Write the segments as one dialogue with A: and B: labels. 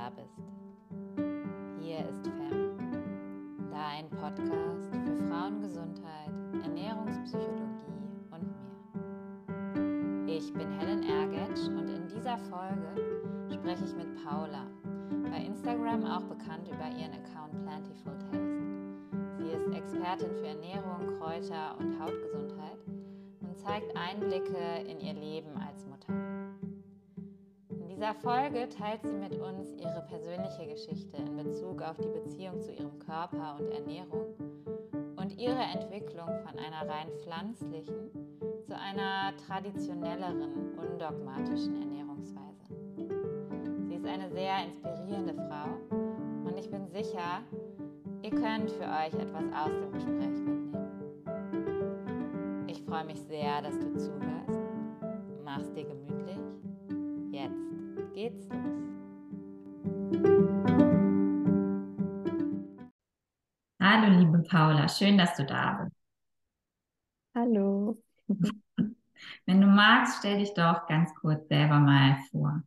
A: da bist. Hier ist FEM, dein Podcast für Frauengesundheit, Ernährungspsychologie und mehr. Ich bin Helen Ergetsch und in dieser Folge spreche ich mit Paula, bei Instagram auch bekannt über ihren Account Plentiful Taste. Sie ist Expertin für Ernährung, Kräuter und Hautgesundheit und zeigt Einblicke in ihr Leben als dieser Folge teilt sie mit uns ihre persönliche Geschichte in Bezug auf die Beziehung zu ihrem Körper und Ernährung und ihre Entwicklung von einer rein pflanzlichen zu einer traditionelleren, undogmatischen Ernährungsweise. Sie ist eine sehr inspirierende Frau und ich bin sicher, ihr könnt für euch etwas aus dem Gespräch mitnehmen. Ich freue mich sehr, dass du zuhörst. Mach's dir gemütlich. Jetzt geht's los. Hallo, liebe Paula, schön, dass du da bist.
B: Hallo.
A: Wenn du magst, stell dich doch ganz kurz selber mal vor.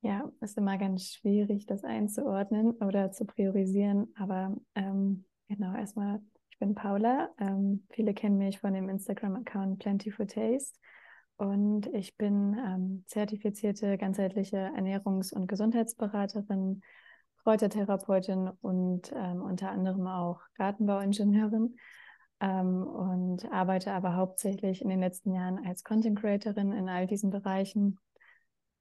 B: Ja, ist immer ganz schwierig, das einzuordnen oder zu priorisieren. Aber ähm, genau, erstmal, ich bin Paula. Ähm, viele kennen mich von dem Instagram-Account Plenty for Taste. Und ich bin ähm, zertifizierte ganzheitliche Ernährungs- und Gesundheitsberaterin, Kräutertherapeutin und ähm, unter anderem auch Gartenbauingenieurin ähm, und arbeite aber hauptsächlich in den letzten Jahren als Content Creatorin in all diesen Bereichen.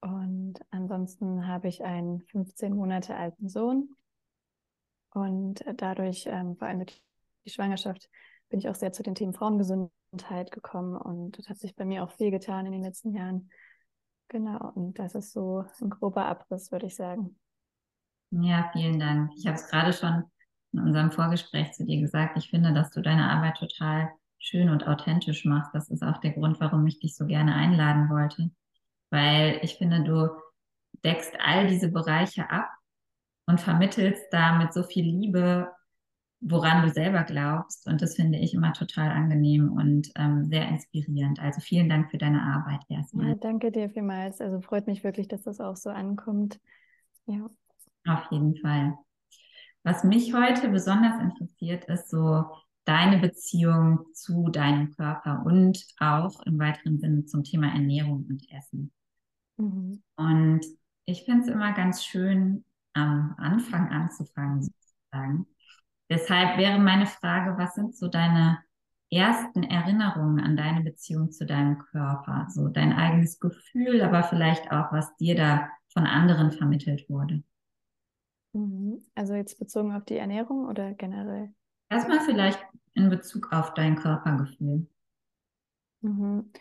B: Und ansonsten habe ich einen 15 Monate alten Sohn und dadurch, ähm, vor allem durch die Schwangerschaft, bin ich auch sehr zu den Themen Frauengesundheit gekommen und das hat sich bei mir auch viel getan in den letzten Jahren. Genau, und das ist so ein grober Abriss, würde ich sagen.
A: Ja, vielen Dank. Ich habe es gerade schon in unserem Vorgespräch zu dir gesagt. Ich finde, dass du deine Arbeit total schön und authentisch machst. Das ist auch der Grund, warum ich dich so gerne einladen wollte. Weil ich finde, du deckst all diese Bereiche ab und vermittelst da mit so viel Liebe woran du selber glaubst. Und das finde ich immer total angenehm und ähm, sehr inspirierend. Also vielen Dank für deine Arbeit erstmal.
B: Ja, danke dir vielmals. Also freut mich wirklich, dass das auch so ankommt. Ja.
A: Auf jeden Fall. Was mich heute besonders interessiert, ist so deine Beziehung zu deinem Körper und auch im weiteren Sinne zum Thema Ernährung und Essen. Mhm. Und ich finde es immer ganz schön, am Anfang anzufangen, sozusagen. Deshalb wäre meine Frage, was sind so deine ersten Erinnerungen an deine Beziehung zu deinem Körper? So dein eigenes Gefühl, aber vielleicht auch, was dir da von anderen vermittelt wurde.
B: Mhm. Also jetzt bezogen auf die Ernährung oder generell?
A: Erstmal vielleicht in Bezug auf dein Körpergefühl.
B: Mhm.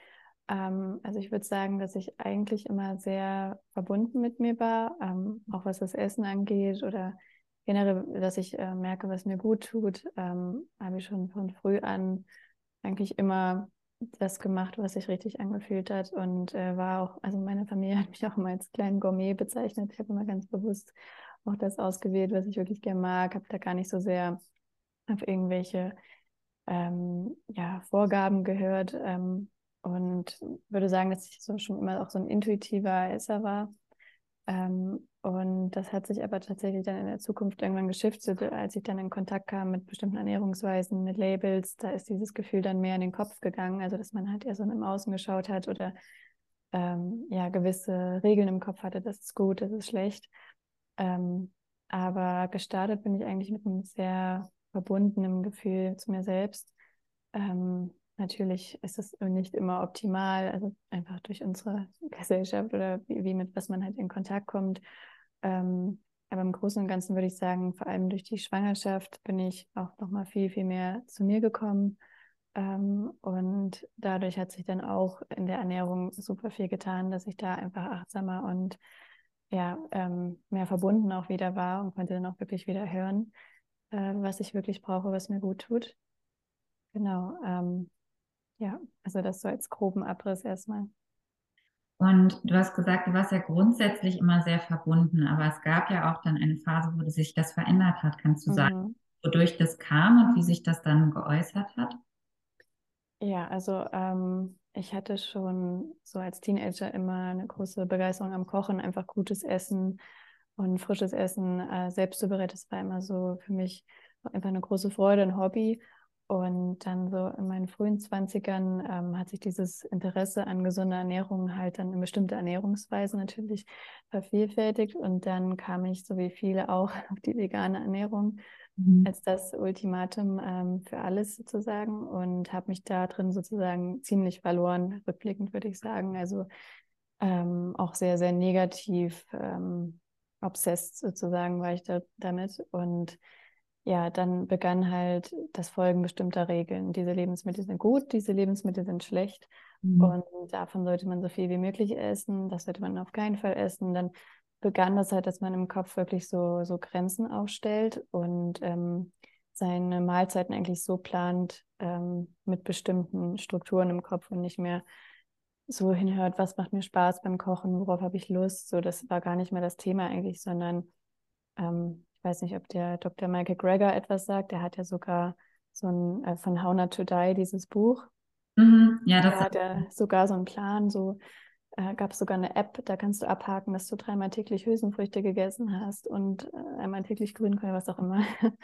B: Ähm, also ich würde sagen, dass ich eigentlich immer sehr verbunden mit mir war, ähm, auch was das Essen angeht oder generell, dass ich äh, merke, was mir gut tut, ähm, habe ich schon von früh an eigentlich immer das gemacht, was sich richtig angefühlt hat und äh, war auch, also meine Familie hat mich auch immer als kleinen Gourmet bezeichnet. Ich habe immer ganz bewusst auch das ausgewählt, was ich wirklich gerne mag, habe da gar nicht so sehr auf irgendwelche ähm, ja, Vorgaben gehört ähm, und würde sagen, dass ich so schon immer auch so ein intuitiver Esser war. Ähm, und das hat sich aber tatsächlich dann in der Zukunft irgendwann geschiftet, als ich dann in Kontakt kam mit bestimmten Ernährungsweisen, mit Labels. Da ist dieses Gefühl dann mehr in den Kopf gegangen, also dass man halt eher so im Außen geschaut hat oder ähm, ja gewisse Regeln im Kopf hatte, das ist gut, das ist schlecht. Ähm, aber gestartet bin ich eigentlich mit einem sehr verbundenen Gefühl zu mir selbst. Ähm, Natürlich ist es nicht immer optimal, also einfach durch unsere Gesellschaft oder wie, wie mit was man halt in Kontakt kommt. Ähm, aber im Großen und Ganzen würde ich sagen, vor allem durch die Schwangerschaft bin ich auch nochmal viel, viel mehr zu mir gekommen. Ähm, und dadurch hat sich dann auch in der Ernährung super viel getan, dass ich da einfach achtsamer und ja, ähm, mehr verbunden auch wieder war und konnte dann auch wirklich wieder hören, äh, was ich wirklich brauche, was mir gut tut. Genau. Ähm, ja, also das so als groben Abriss erstmal.
A: Und du hast gesagt, du warst ja grundsätzlich immer sehr verbunden, aber es gab ja auch dann eine Phase, wo sich das verändert hat. Kannst du mhm. sagen, wodurch das kam und wie sich das dann geäußert hat?
B: Ja, also ähm, ich hatte schon so als Teenager immer eine große Begeisterung am Kochen, einfach gutes Essen und frisches Essen äh, selbst zubereitet. Das war immer so für mich einfach eine große Freude, ein Hobby. Und dann so in meinen frühen Zwanzigern ähm, hat sich dieses Interesse an gesunder Ernährung halt dann in bestimmte Ernährungsweisen natürlich vervielfältigt. Und dann kam ich, so wie viele auch, auf die vegane Ernährung mhm. als das Ultimatum ähm, für alles sozusagen und habe mich da drin sozusagen ziemlich verloren, rückblickend würde ich sagen. Also ähm, auch sehr, sehr negativ ähm, obsessed sozusagen war ich da damit. Und ja, dann begann halt das Folgen bestimmter Regeln. Diese Lebensmittel sind gut, diese Lebensmittel sind schlecht. Mhm. Und davon sollte man so viel wie möglich essen. Das sollte man auf keinen Fall essen. Dann begann das halt, dass man im Kopf wirklich so, so Grenzen aufstellt und ähm, seine Mahlzeiten eigentlich so plant ähm, mit bestimmten Strukturen im Kopf und nicht mehr so hinhört, was macht mir Spaß beim Kochen, worauf habe ich Lust. So, das war gar nicht mehr das Thema eigentlich, sondern ähm, ich weiß nicht, ob der Dr. Michael Greger etwas sagt. Der hat ja sogar so ein äh, von How Not to Die dieses Buch. Mhm, ja, das da hat er sogar so einen Plan, so äh, gab es sogar eine App, da kannst du abhaken, dass du dreimal täglich Hülsenfrüchte gegessen hast und äh, einmal täglich Grünkohl, was auch immer.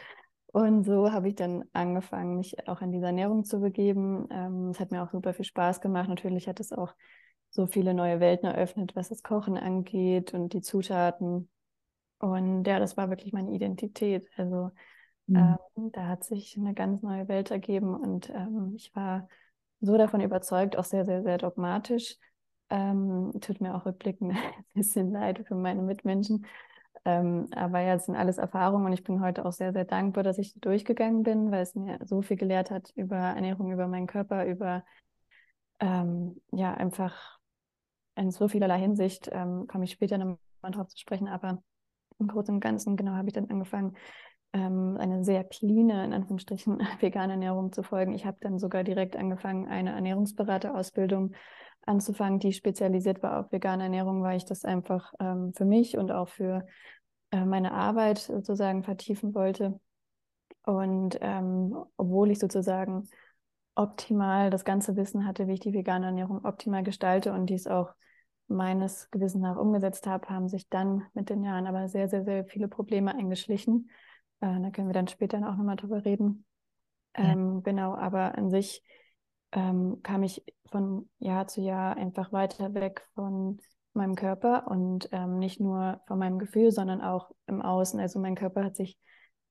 B: Und so habe ich dann angefangen, mich auch in diese Ernährung zu begeben. Ähm, es hat mir auch super viel Spaß gemacht. Natürlich hat es auch so viele neue Welten eröffnet, was das Kochen angeht und die Zutaten. Und ja, das war wirklich meine Identität. Also mhm. ähm, da hat sich eine ganz neue Welt ergeben und ähm, ich war so davon überzeugt, auch sehr, sehr, sehr dogmatisch. Ähm, tut mir auch rückblickend ein bisschen leid für meine Mitmenschen. Ähm, aber ja, es sind alles Erfahrungen und ich bin heute auch sehr, sehr dankbar, dass ich durchgegangen bin, weil es mir so viel gelehrt hat über Ernährung, über meinen Körper, über ähm, ja, einfach in so vielerlei Hinsicht, ähm, komme ich später nochmal drauf zu sprechen, aber im Großen und Ganzen, genau, habe ich dann angefangen, ähm, eine sehr clean, in Anführungsstrichen, vegane Ernährung zu folgen. Ich habe dann sogar direkt angefangen, eine Ernährungsberaterausbildung anzufangen, die spezialisiert war auf vegane Ernährung, weil ich das einfach ähm, für mich und auch für äh, meine Arbeit sozusagen vertiefen wollte. Und ähm, obwohl ich sozusagen optimal das ganze Wissen hatte, wie ich die vegane Ernährung optimal gestalte und dies auch meines Gewissens nach umgesetzt habe, haben sich dann mit den Jahren aber sehr, sehr, sehr viele Probleme eingeschlichen. Äh, da können wir dann später auch nochmal drüber reden. Ja. Ähm, genau, aber an sich ähm, kam ich von Jahr zu Jahr einfach weiter weg von meinem Körper und ähm, nicht nur von meinem Gefühl, sondern auch im Außen. Also mein Körper hat sich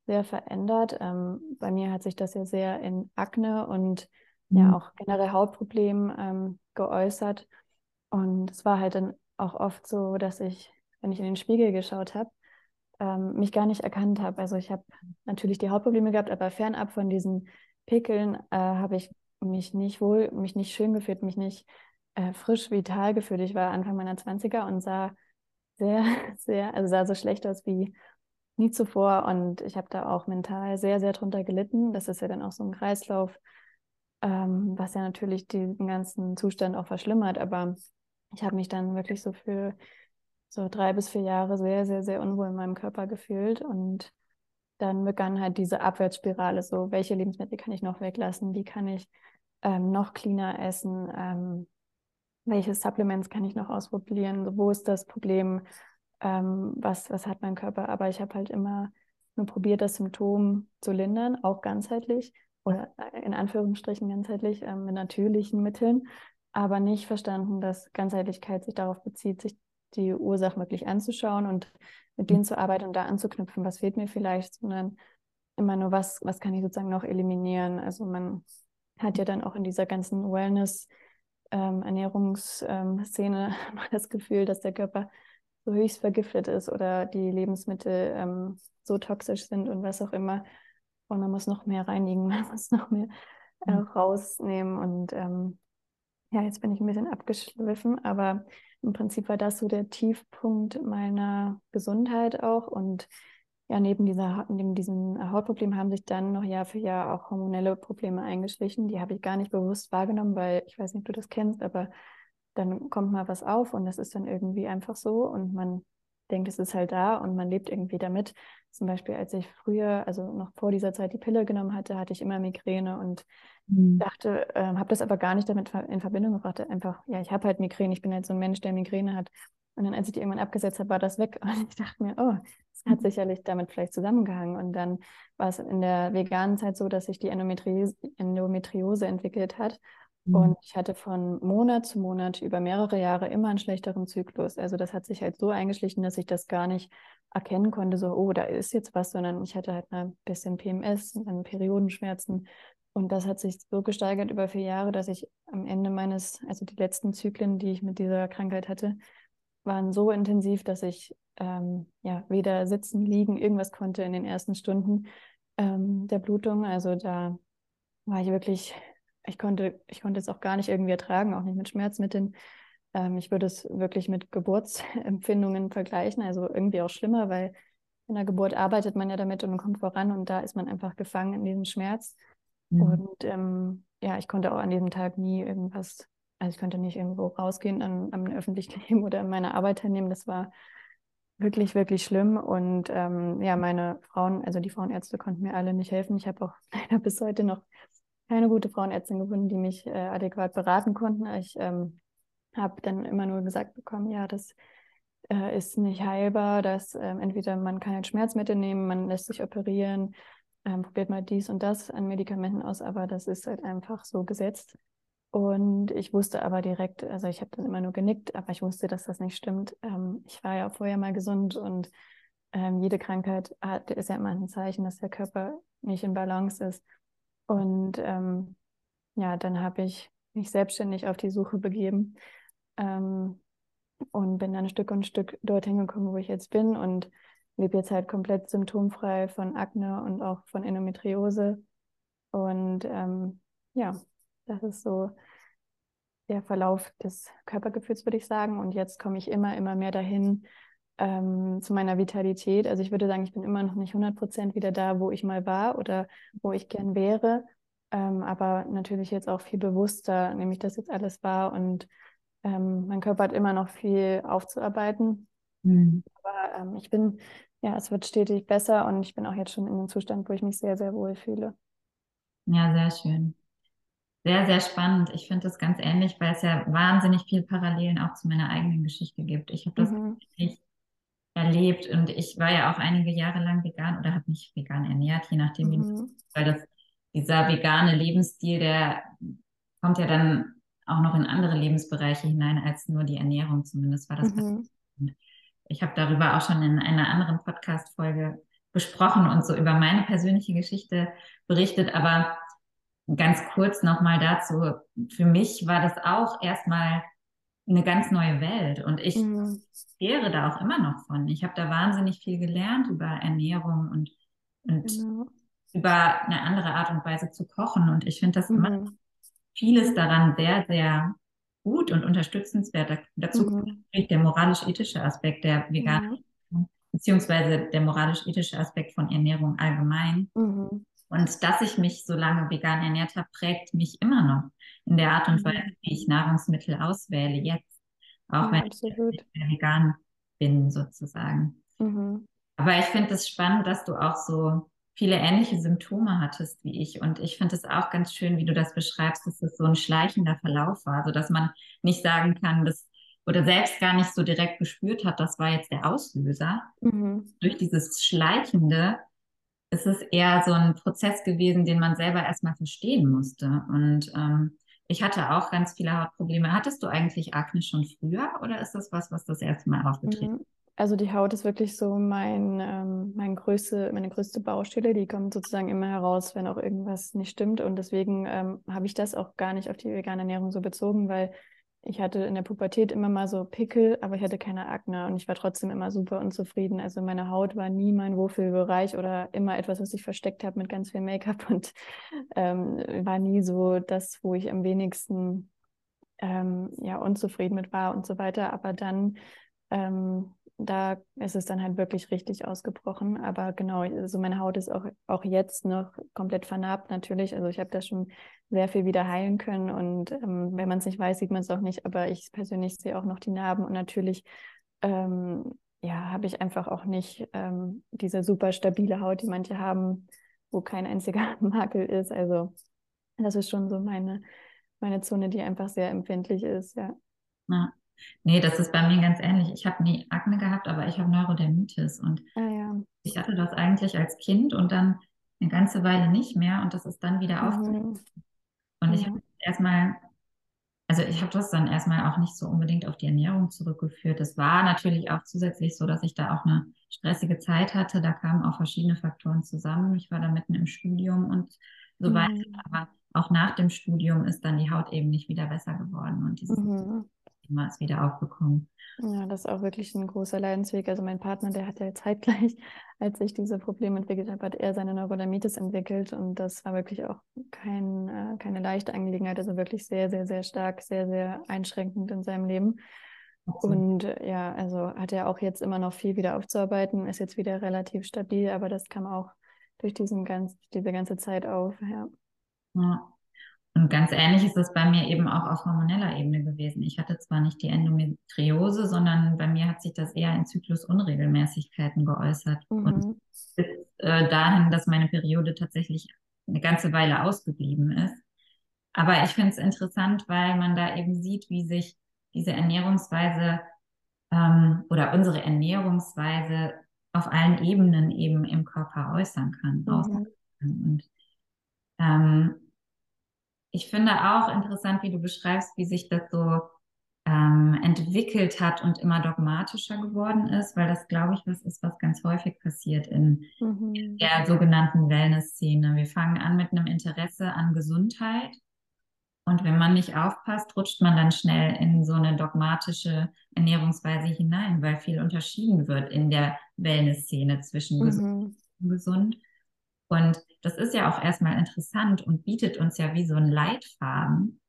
B: sehr verändert. Ähm, bei mir hat sich das ja sehr in Akne und mhm. ja auch generell Hautproblemen ähm, geäußert. Und es war halt dann auch oft so, dass ich, wenn ich in den Spiegel geschaut habe, ähm, mich gar nicht erkannt habe. Also ich habe natürlich die Hautprobleme gehabt, aber fernab von diesen Pickeln äh, habe ich mich nicht wohl, mich nicht schön gefühlt, mich nicht äh, frisch, vital gefühlt. Ich war Anfang meiner 20er und sah sehr, sehr, also sah so schlecht aus wie nie zuvor. Und ich habe da auch mental sehr, sehr drunter gelitten. Das ist ja dann auch so ein Kreislauf, ähm, was ja natürlich den ganzen Zustand auch verschlimmert. Aber ich habe mich dann wirklich so für so drei bis vier Jahre sehr, sehr, sehr unwohl in meinem Körper gefühlt. Und dann begann halt diese Abwärtsspirale, so welche Lebensmittel kann ich noch weglassen, wie kann ich ähm, noch cleaner essen, ähm, welche Supplements kann ich noch ausprobieren, wo ist das Problem, ähm, was, was hat mein Körper, aber ich habe halt immer nur probiert, das Symptom zu lindern, auch ganzheitlich oder äh, in Anführungsstrichen ganzheitlich ähm, mit natürlichen Mitteln, aber nicht verstanden, dass Ganzheitlichkeit sich darauf bezieht, sich die Ursachen wirklich anzuschauen und mit denen zu arbeiten und da anzuknüpfen, was fehlt mir vielleicht, sondern immer nur, was, was kann ich sozusagen noch eliminieren. Also man hat ja dann auch in dieser ganzen Wellness- ähm, Ernährungsszene ähm, das Gefühl, dass der Körper so höchst vergiftet ist oder die Lebensmittel ähm, so toxisch sind und was auch immer. Und man muss noch mehr reinigen, man muss noch mehr äh, mhm. rausnehmen. Und ähm, ja, jetzt bin ich ein bisschen abgeschliffen, aber im Prinzip war das so der Tiefpunkt meiner Gesundheit auch. Und ja, neben, dieser, neben diesem Hautproblem haben sich dann noch Jahr für Jahr auch hormonelle Probleme eingeschlichen. Die habe ich gar nicht bewusst wahrgenommen, weil ich weiß nicht, ob du das kennst, aber dann kommt mal was auf und das ist dann irgendwie einfach so und man denkt, es ist halt da und man lebt irgendwie damit. Zum Beispiel, als ich früher, also noch vor dieser Zeit die Pille genommen hatte, hatte ich immer Migräne und mhm. dachte, äh, habe das aber gar nicht damit in Verbindung gebracht. Einfach, ja, ich habe halt Migräne, ich bin halt so ein Mensch, der Migräne hat. Und dann, als ich die irgendwann abgesetzt habe, war das weg. Und ich dachte mir, oh, das hat mhm. sicherlich damit vielleicht zusammengehangen. Und dann war es in der veganen Zeit so, dass sich die Endometriose, Endometriose entwickelt hat. Mhm. Und ich hatte von Monat zu Monat über mehrere Jahre immer einen schlechteren Zyklus. Also das hat sich halt so eingeschlichen, dass ich das gar nicht erkennen konnte, so, oh, da ist jetzt was, sondern ich hatte halt ein bisschen PMS, dann Periodenschmerzen. Und das hat sich so gesteigert über vier Jahre, dass ich am Ende meines, also die letzten Zyklen, die ich mit dieser Krankheit hatte, waren so intensiv, dass ich ähm, ja weder sitzen, liegen, irgendwas konnte in den ersten Stunden ähm, der Blutung. Also da war ich wirklich ich konnte, ich konnte es auch gar nicht irgendwie ertragen, auch nicht mit Schmerzmitteln. Ähm, ich würde es wirklich mit Geburtsempfindungen vergleichen, also irgendwie auch schlimmer, weil in der Geburt arbeitet man ja damit und kommt voran und da ist man einfach gefangen in diesem Schmerz. Mhm. Und ähm, ja, ich konnte auch an diesem Tag nie irgendwas, also ich konnte nicht irgendwo rausgehen an, am öffentlichen Leben oder an meiner Arbeit teilnehmen. Das war wirklich, wirklich schlimm. Und ähm, ja, meine Frauen, also die Frauenärzte konnten mir alle nicht helfen. Ich habe auch leider bis heute noch keine gute Frauenärztin gefunden, die mich äh, adäquat beraten konnten. Ich ähm, habe dann immer nur gesagt bekommen, ja, das äh, ist nicht heilbar, dass ähm, entweder man kann halt Schmerzmittel nehmen, man lässt sich operieren, ähm, probiert mal dies und das an Medikamenten aus, aber das ist halt einfach so gesetzt. Und ich wusste aber direkt, also ich habe dann immer nur genickt, aber ich wusste, dass das nicht stimmt. Ähm, ich war ja vorher mal gesund und ähm, jede Krankheit hat, ist ja immer ein Zeichen, dass der Körper nicht in Balance ist. Und ähm, ja, dann habe ich mich selbstständig auf die Suche begeben ähm, und bin dann Stück und Stück dorthin gekommen, wo ich jetzt bin und lebe jetzt halt komplett symptomfrei von Akne und auch von Endometriose. Und ähm, ja, das ist so der Verlauf des Körpergefühls, würde ich sagen. Und jetzt komme ich immer, immer mehr dahin ähm, zu meiner Vitalität. Also ich würde sagen, ich bin immer noch nicht 100 Prozent wieder da, wo ich mal war oder wo ich gern wäre. Ähm, aber natürlich jetzt auch viel bewusster, nämlich das jetzt alles war und ähm, mein Körper hat immer noch viel aufzuarbeiten. Mhm. Aber ähm, ich bin, ja, es wird stetig besser und ich bin auch jetzt schon in einem Zustand, wo ich mich sehr, sehr wohl fühle.
C: Ja, sehr schön. Sehr, sehr spannend. Ich finde das ganz ähnlich, weil es ja wahnsinnig viel Parallelen auch zu meiner eigenen Geschichte gibt. Ich habe das mhm. nicht erlebt und ich war ja auch einige Jahre lang vegan oder habe mich vegan ernährt, je nachdem, mhm. weil das dieser vegane Lebensstil, der kommt ja dann auch noch in andere Lebensbereiche hinein als nur die Ernährung. Zumindest war das. Mhm. Ich habe darüber auch schon in einer anderen Podcast-Folge besprochen und so über meine persönliche Geschichte berichtet. Aber ganz kurz nochmal dazu. Für mich war das auch erstmal eine ganz neue Welt und ich mhm. wäre da auch immer noch von. Ich habe da wahnsinnig viel gelernt über Ernährung und, und genau. über eine andere Art und Weise zu kochen und ich finde das mhm. immer vieles daran sehr, sehr gut und unterstützenswert. Dazu mhm. kommt der moralisch-ethische Aspekt der veganen, mhm. beziehungsweise der moralisch-ethische Aspekt von Ernährung allgemein. Mhm. Und dass ich mich so lange vegan ernährt habe, prägt mich immer noch in der Art und mhm. Weise, wie ich Nahrungsmittel auswähle jetzt. Auch ja, wenn absolut. ich vegan bin, sozusagen. Mhm. Aber ich finde es das spannend, dass du auch so viele ähnliche Symptome hattest wie ich. Und ich finde es auch ganz schön, wie du das beschreibst, dass es so ein schleichender Verlauf war, sodass man nicht sagen kann, dass oder selbst gar nicht so direkt gespürt hat, das war jetzt der Auslöser. Mhm. Durch dieses Schleichende ist es eher so ein Prozess gewesen, den man selber erstmal verstehen musste. Und ähm, ich hatte auch ganz viele Hautprobleme. Hattest du eigentlich Akne schon früher oder ist das was, was das erste Mal aufgetreten
B: mhm. Also die Haut ist wirklich so mein, ähm, mein größte, meine größte Baustelle. Die kommt sozusagen immer heraus, wenn auch irgendwas nicht stimmt. Und deswegen ähm, habe ich das auch gar nicht auf die vegane Ernährung so bezogen, weil ich hatte in der Pubertät immer mal so Pickel, aber ich hatte keine Akne und ich war trotzdem immer super unzufrieden. Also meine Haut war nie mein Wohlfühlbereich oder immer etwas, was ich versteckt habe mit ganz viel Make-up und ähm, war nie so das, wo ich am wenigsten ähm, ja unzufrieden mit war und so weiter. Aber dann ähm, da ist es dann halt wirklich richtig ausgebrochen. Aber genau, also meine Haut ist auch, auch jetzt noch komplett vernarbt natürlich. Also ich habe da schon sehr viel wieder heilen können. Und ähm, wenn man es nicht weiß, sieht man es auch nicht. Aber ich persönlich sehe auch noch die Narben und natürlich ähm, ja, habe ich einfach auch nicht ähm, diese super stabile Haut, die manche haben, wo kein einziger Makel ist. Also das ist schon so meine, meine Zone, die einfach sehr empfindlich ist, ja.
C: Ja, Nee, das ist bei mir ganz ähnlich. Ich habe nie Akne gehabt, aber ich habe Neurodermitis und
B: Ah ja.
C: ich hatte das eigentlich als Kind und dann eine ganze Weile nicht mehr und das ist dann wieder
B: Mhm.
C: aufgekommen. Und ich
B: Ja.
C: habe erstmal, also ich habe das dann erstmal auch nicht so unbedingt auf die Ernährung zurückgeführt. Es war natürlich auch zusätzlich so, dass ich da auch eine stressige Zeit hatte. Da kamen auch verschiedene Faktoren zusammen. Ich war da mitten im Studium und so weiter.
B: Mhm.
C: Aber auch nach dem Studium ist dann die Haut eben nicht wieder besser geworden und dieses
B: Mhm.
C: Thema ist wieder aufgekommen.
B: Ja, das ist auch wirklich ein großer Leidensweg. Also mein Partner, der hat ja zeitgleich, als ich diese Probleme entwickelt habe, hat er seine Neurodermitis entwickelt und das war wirklich auch kein, äh, keine leichte Angelegenheit, also wirklich sehr, sehr, sehr stark, sehr, sehr einschränkend in seinem Leben. Und äh, ja, also hat er auch jetzt immer noch viel wieder aufzuarbeiten, ist jetzt wieder relativ stabil, aber das kam auch durch diesen ganz, diese ganze Zeit auf. Ja.
C: Ja. Und ganz ähnlich ist das bei mir eben auch auf hormoneller Ebene gewesen. Ich hatte zwar nicht die Endometriose, sondern bei mir hat sich das eher in Zyklusunregelmäßigkeiten geäußert. Und
B: Mhm.
C: bis äh, dahin, dass meine Periode tatsächlich eine ganze Weile ausgeblieben ist. Aber ich finde es interessant, weil man da eben sieht, wie sich diese Ernährungsweise ähm, oder unsere Ernährungsweise auf allen Ebenen eben im Körper äußern kann.
B: Mhm.
C: Und ähm, ich finde auch interessant, wie du beschreibst, wie sich das so ähm, entwickelt hat und immer dogmatischer geworden ist, weil das, glaube ich, was ist, was ganz häufig passiert in
B: Mhm.
C: der sogenannten Wellness-Szene. Wir fangen an mit einem Interesse an Gesundheit und wenn man nicht aufpasst, rutscht man dann schnell in so eine dogmatische Ernährungsweise hinein, weil viel unterschieden wird in der Wellness-Szene zwischen gesund
B: Mhm.
C: und gesund. Und das ist ja auch erstmal interessant und bietet uns ja wie so ein Leitfaden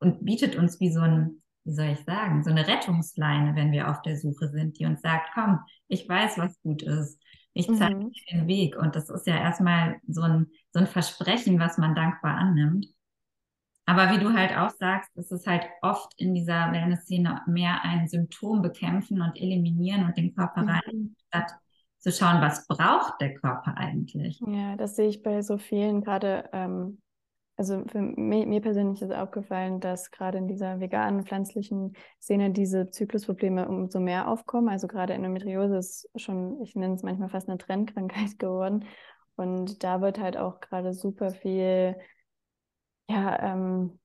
C: und bietet uns wie so ein, wie soll ich sagen, so eine Rettungsleine, wenn wir auf der Suche sind, die uns sagt, komm, ich weiß, was gut ist. Ich zeige
B: Mhm.
C: dir den Weg. Und das ist ja erstmal so ein, so ein Versprechen, was man dankbar annimmt. Aber wie du halt auch sagst, ist es halt oft in dieser Wellness-Szene mehr ein Symptom bekämpfen und eliminieren und den Körper rein,
B: Mhm.
C: statt zu schauen, was braucht der Körper eigentlich.
B: Ja, das sehe ich bei so vielen gerade. Ähm, also mich, mir persönlich ist aufgefallen, dass gerade in dieser veganen, pflanzlichen Szene diese Zyklusprobleme umso mehr aufkommen. Also gerade Endometriose ist schon, ich nenne es manchmal fast eine Trendkrankheit geworden. Und da wird halt auch gerade super viel, ja, ähm,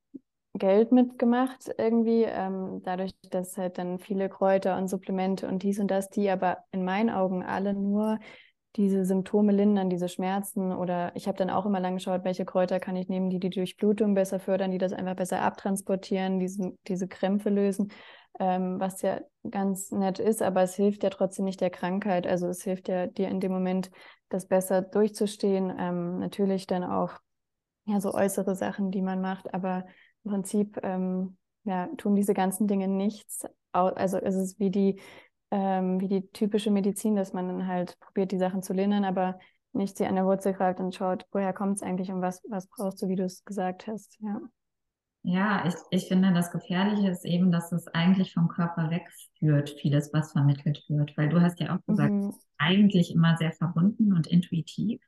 B: Geld mitgemacht irgendwie, ähm, dadurch, dass halt dann viele Kräuter und Supplemente und dies und das, die aber in meinen Augen alle nur diese Symptome lindern, diese Schmerzen oder ich habe dann auch immer lang geschaut, welche Kräuter kann ich nehmen, die die Durchblutung besser fördern, die das einfach besser abtransportieren, diese, diese Krämpfe lösen, ähm, was ja ganz nett ist, aber es hilft ja trotzdem nicht der Krankheit, also es hilft ja dir in dem Moment, das besser durchzustehen, ähm, natürlich dann auch ja so äußere Sachen, die man macht, aber im Prinzip ähm, ja, tun diese ganzen Dinge nichts. Also es ist wie die, ähm, wie die typische Medizin, dass man dann halt probiert, die Sachen zu lindern, aber nicht sie an der Wurzel greift und schaut, woher kommt es eigentlich und was, was brauchst du, wie du es gesagt hast. Ja.
C: Ja, ich, ich finde, das Gefährliche ist eben, dass es eigentlich vom Körper wegführt, vieles, was vermittelt wird. Weil du hast ja auch gesagt,
B: Mhm.
C: eigentlich immer sehr verbunden und intuitiv,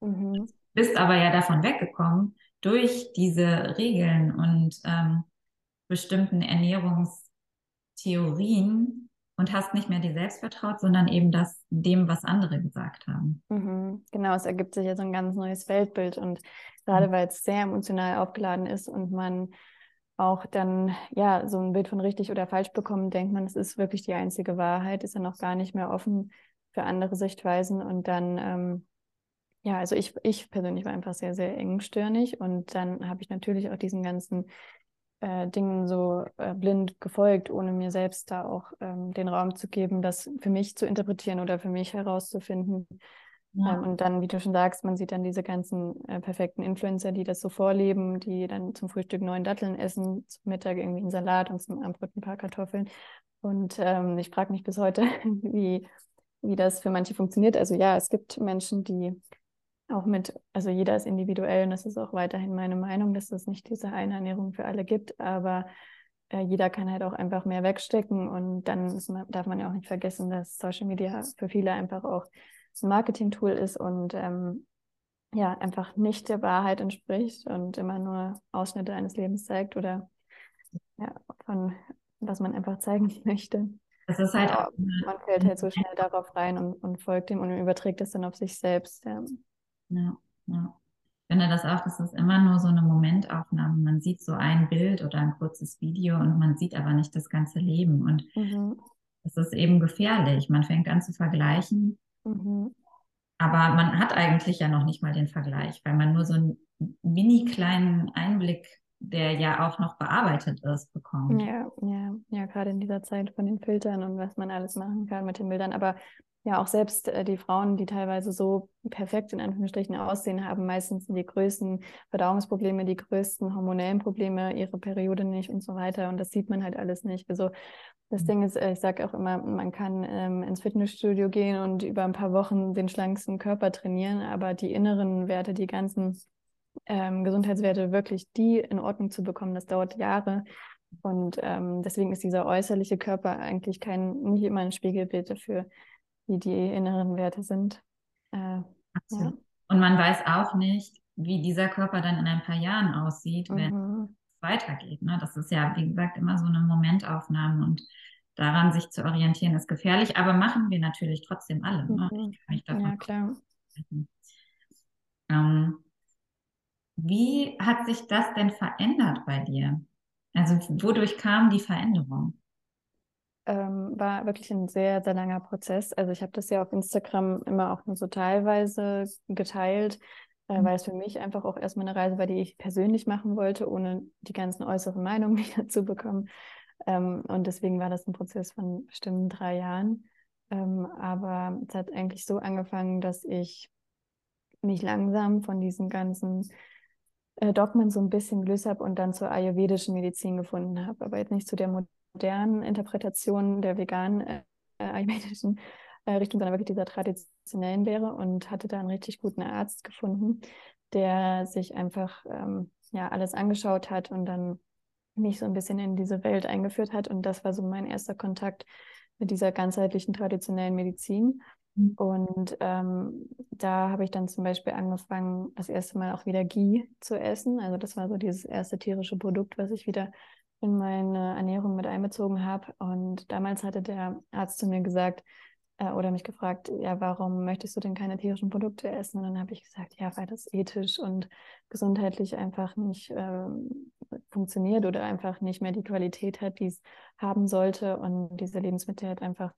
B: Mhm.
C: bist aber ja davon weggekommen durch diese Regeln und ähm, bestimmten Ernährungstheorien und hast nicht mehr dir selbst vertraut, sondern eben das dem, was andere gesagt haben.
B: Mhm. Genau, es ergibt sich ja so ein ganz neues Weltbild und gerade weil es sehr emotional aufgeladen ist und man auch dann ja so ein Bild von richtig oder falsch bekommt, denkt man, es ist wirklich die einzige Wahrheit, ist dann auch gar nicht mehr offen für andere Sichtweisen und dann ähm, ja, also ich, ich persönlich war einfach sehr, sehr engstirnig und dann habe ich natürlich auch diesen ganzen äh, Dingen so äh, blind gefolgt, ohne mir selbst da auch ähm, den Raum zu geben, das für mich zu interpretieren oder für mich herauszufinden.
C: Ja.
B: Ähm, und dann, wie du schon sagst, man sieht dann diese ganzen äh, perfekten Influencer, die das so vorleben, die dann zum Frühstück neun Datteln essen, zum Mittag irgendwie einen Salat und zum Abendbrot ein paar Kartoffeln. Und ähm, ich frage mich bis heute, wie, wie das für manche funktioniert. Also ja, es gibt Menschen, die auch mit, also jeder ist individuell und das ist auch weiterhin meine Meinung, dass es nicht diese eine Ernährung für alle gibt, aber äh, jeder kann halt auch einfach mehr wegstecken und dann man, darf man ja auch nicht vergessen, dass Social Media für viele einfach auch ein Marketing-Tool ist und ähm, ja, einfach nicht der Wahrheit entspricht und immer nur Ausschnitte eines Lebens zeigt oder ja, von was man einfach zeigen möchte.
C: Das ist halt
B: ja,
C: auch,
B: man fällt halt so schnell darauf rein und, und folgt dem und überträgt es dann auf sich selbst. Ja.
C: Ja, ja. Ich finde das auch, das ist immer nur so eine Momentaufnahme. Man sieht so ein Bild oder ein kurzes Video und man sieht aber nicht das ganze Leben. Und
B: Mhm.
C: das ist eben gefährlich. Man fängt an zu vergleichen,
B: Mhm.
C: aber man hat eigentlich ja noch nicht mal den Vergleich, weil man nur so einen mini kleinen Einblick, der ja auch noch bearbeitet ist, bekommt.
B: Ja, ja, ja, gerade in dieser Zeit von den Filtern und was man alles machen kann mit den Bildern. Aber ja, auch selbst äh, die Frauen, die teilweise so perfekt in Anführungsstrichen aussehen, haben meistens die größten Verdauungsprobleme, die größten hormonellen Probleme, ihre Periode nicht und so weiter. Und das sieht man halt alles nicht. Also das Ding ist, äh, ich sage auch immer, man kann ähm, ins Fitnessstudio gehen und über ein paar Wochen den schlanksten Körper trainieren, aber die inneren Werte, die ganzen ähm, Gesundheitswerte wirklich die in Ordnung zu bekommen, das dauert Jahre. Und ähm, deswegen ist dieser äußerliche Körper eigentlich kein, nicht immer ein Spiegelbild dafür, wie die inneren Werte sind. Äh.
C: Ja. Und man weiß auch nicht, wie dieser Körper dann in ein paar Jahren aussieht, wenn mhm. es weitergeht. Ne? Das ist ja, wie gesagt, immer so eine Momentaufnahme und daran sich zu orientieren ist gefährlich, aber machen wir natürlich trotzdem alle. Ne?
B: Mhm. ja, klar.
C: Ähm, wie hat sich das denn verändert bei dir? Also wodurch kam die Veränderung?
B: Ähm, war wirklich ein sehr, sehr langer Prozess. Also ich habe das ja auf Instagram immer auch nur so teilweise geteilt, äh, mhm. weil es für mich einfach auch erstmal eine Reise war, die ich persönlich machen wollte, ohne die ganzen äußeren Meinungen wieder zu bekommen. Ähm, und deswegen war das ein Prozess von bestimmt drei Jahren. Ähm, aber es hat eigentlich so angefangen, dass ich mich langsam von diesen ganzen äh, Dogmen so ein bisschen gelöst habe und dann zur ayurvedischen Medizin gefunden habe, aber jetzt nicht zu der modernen Interpretation der veganen äh, ayurvedischen äh, Richtung, sondern wirklich dieser traditionellen Lehre und hatte da einen richtig guten Arzt gefunden, der sich einfach ähm, ja alles angeschaut hat und dann mich so ein bisschen in diese Welt eingeführt hat. Und das war so mein erster Kontakt mit dieser ganzheitlichen traditionellen Medizin. Mhm. Und ähm, da habe ich dann zum Beispiel angefangen, das erste Mal auch wieder Ghee zu essen. Also das war so dieses erste tierische Produkt, was ich wieder in meine Ernährung mit einbezogen habe. Und damals hatte der Arzt zu mir gesagt äh, oder mich gefragt, ja, warum möchtest du denn keine tierischen Produkte essen? Und dann habe ich gesagt, ja, weil das ethisch und gesundheitlich einfach nicht äh, funktioniert oder einfach nicht mehr die Qualität hat, die es haben sollte. Und diese Lebensmittel halt einfach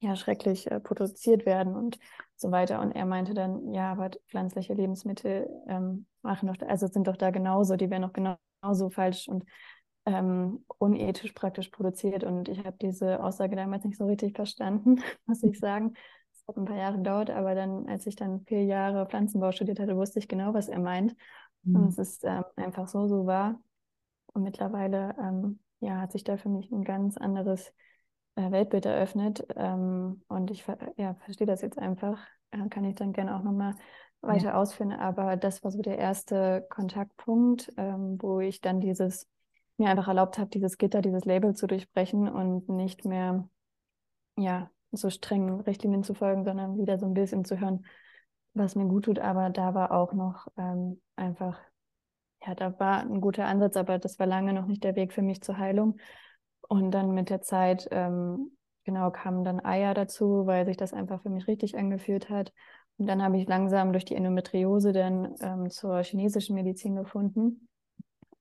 B: ja schrecklich äh, produziert werden und so weiter. Und er meinte dann, ja, aber pflanzliche Lebensmittel ähm, machen doch, also sind doch da genauso, die wären doch genauso falsch und ähm, unethisch praktisch produziert. Und ich habe diese Aussage damals nicht so richtig verstanden, muss ich sagen. Es hat ein paar Jahre gedauert, aber dann, als ich dann vier Jahre Pflanzenbau studiert hatte, wusste ich genau, was er meint. Mhm. Und es ist ähm, einfach so, so wahr. Und mittlerweile ähm, ja, hat sich da für mich ein ganz anderes äh, Weltbild eröffnet. Ähm, und ich ja, verstehe das jetzt einfach. Äh, kann ich dann gerne auch nochmal weiter ja. ausführen. Aber das war so der erste Kontaktpunkt, ähm, wo ich dann dieses mir einfach erlaubt habe, dieses Gitter, dieses Label zu durchbrechen und nicht mehr ja, so strengen Richtlinien zu folgen, sondern wieder so ein bisschen zu hören, was mir gut tut. Aber da war auch noch ähm, einfach, ja, da war ein guter Ansatz, aber das war lange noch nicht der Weg für mich zur Heilung. Und dann mit der Zeit, ähm, genau, kamen dann Eier dazu, weil sich das einfach für mich richtig angefühlt hat. Und dann habe ich langsam durch die Endometriose dann ähm, zur chinesischen Medizin gefunden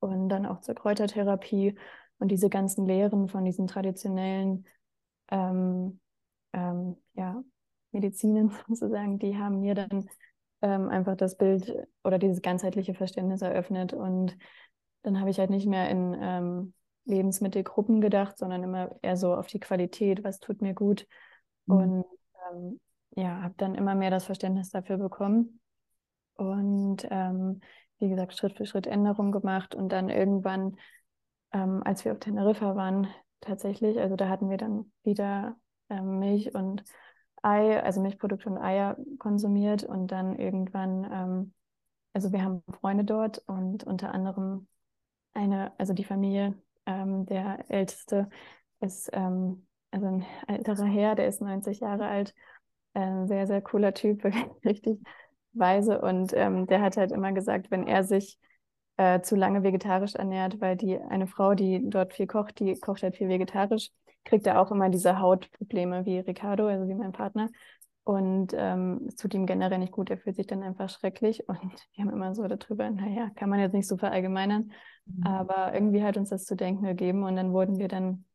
B: und dann auch zur Kräutertherapie und diese ganzen Lehren von diesen traditionellen ähm, ähm, ja, Medizinen sozusagen, die haben mir dann ähm, einfach das Bild oder dieses ganzheitliche Verständnis eröffnet und dann habe ich halt nicht mehr in ähm, Lebensmittelgruppen gedacht, sondern immer eher so auf die Qualität, was tut mir gut mhm. und ähm, ja, habe dann immer mehr das Verständnis dafür bekommen und ähm, wie gesagt, Schritt für Schritt Änderungen gemacht und dann irgendwann, ähm, als wir auf Teneriffa waren, tatsächlich, also da hatten wir dann wieder ähm, Milch und Ei, also Milchprodukte und Eier konsumiert und dann irgendwann, ähm, also wir haben Freunde dort und unter anderem eine, also die Familie, ähm, der Älteste ist ähm, also ein älterer Herr, der ist 90 Jahre alt, ein sehr, sehr cooler Typ, richtig weise. Und ähm, der hat halt immer gesagt, wenn er sich äh, zu lange vegetarisch ernährt, weil die eine Frau, die dort viel kocht, die kocht halt viel vegetarisch, kriegt er auch immer diese Hautprobleme wie Ricardo, also wie mein Partner. Und ähm, es tut ihm generell nicht gut, er fühlt sich dann einfach schrecklich. Und wir haben immer so darüber, naja, kann man jetzt nicht so verallgemeinern, mhm. aber irgendwie hat uns das zu denken gegeben. Und dann wurden wir dann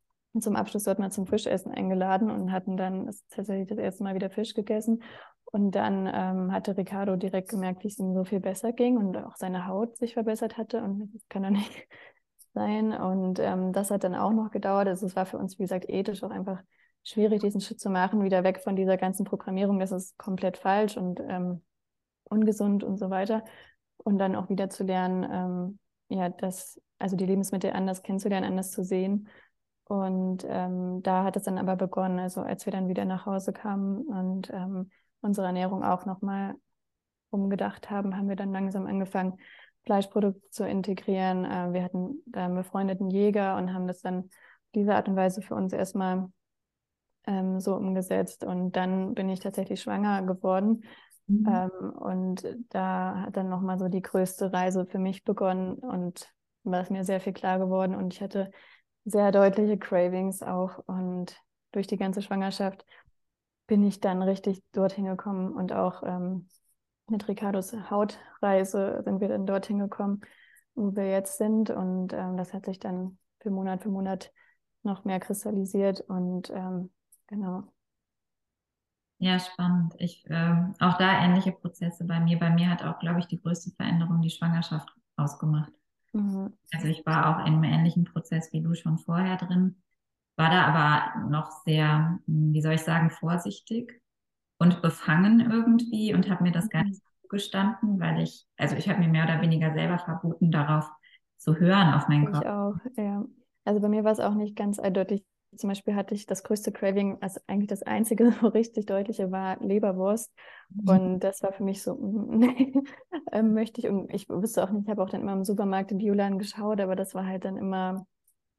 B: zum Abschluss dort mal zum Fischessen eingeladen und hatten dann tatsächlich das erste Mal wieder Fisch gegessen. Und dann ähm, hatte Ricardo direkt gemerkt, wie es ihm so viel besser ging und auch seine Haut sich verbessert hatte. Und das kann doch nicht sein. Und ähm, das hat dann auch noch gedauert. Also es war für uns, wie gesagt, ethisch auch einfach schwierig, diesen Schritt zu machen, wieder weg von dieser ganzen Programmierung, das ist komplett falsch und ähm, ungesund und so weiter. Und dann auch wieder zu lernen, ähm, ja, das, also die Lebensmittel anders kennenzulernen, anders zu sehen. Und ähm, da hat es dann aber begonnen, also als wir dann wieder nach Hause kamen und ähm, unsere Ernährung auch nochmal umgedacht haben, haben wir dann langsam angefangen, Fleischprodukte zu integrieren. Äh, wir hatten da einen befreundeten Jäger und haben das dann diese Art und Weise für uns erstmal ähm, so umgesetzt. Und dann bin ich tatsächlich schwanger geworden. Mhm. Ähm, und da hat dann nochmal so die größte Reise für mich begonnen und war es mir sehr viel klar geworden. Und ich hatte sehr deutliche Cravings auch. Und durch die ganze Schwangerschaft bin ich dann richtig dorthin gekommen und auch ähm, mit Ricardos Hautreise sind wir dann dorthin gekommen, wo wir jetzt sind. Und ähm, das hat sich dann für Monat für Monat noch mehr kristallisiert und ähm, Genau.
C: Ja, spannend. Ich, äh, auch da ähnliche Prozesse bei mir. Bei mir hat auch, glaube ich, die größte Veränderung die Schwangerschaft ausgemacht. Mhm. Also ich war auch in einem ähnlichen Prozess wie du schon vorher drin, war da aber noch sehr, hm, wie soll ich sagen, vorsichtig und befangen irgendwie und habe mir das gar nicht mhm. zugestanden, weil ich, also ich habe mir mehr oder weniger selber verboten, darauf zu hören, auf meinen Kopf.
B: Ich auch, ja. Also bei mir war es auch nicht ganz eindeutig zum Beispiel hatte ich das größte Craving, also eigentlich das einzige so richtig deutliche war Leberwurst. Mhm. Und das war für mich so, nee, äh, möchte ich. Und ich wusste auch nicht, ich habe auch dann immer im Supermarkt im Bioladen geschaut, aber das war halt dann immer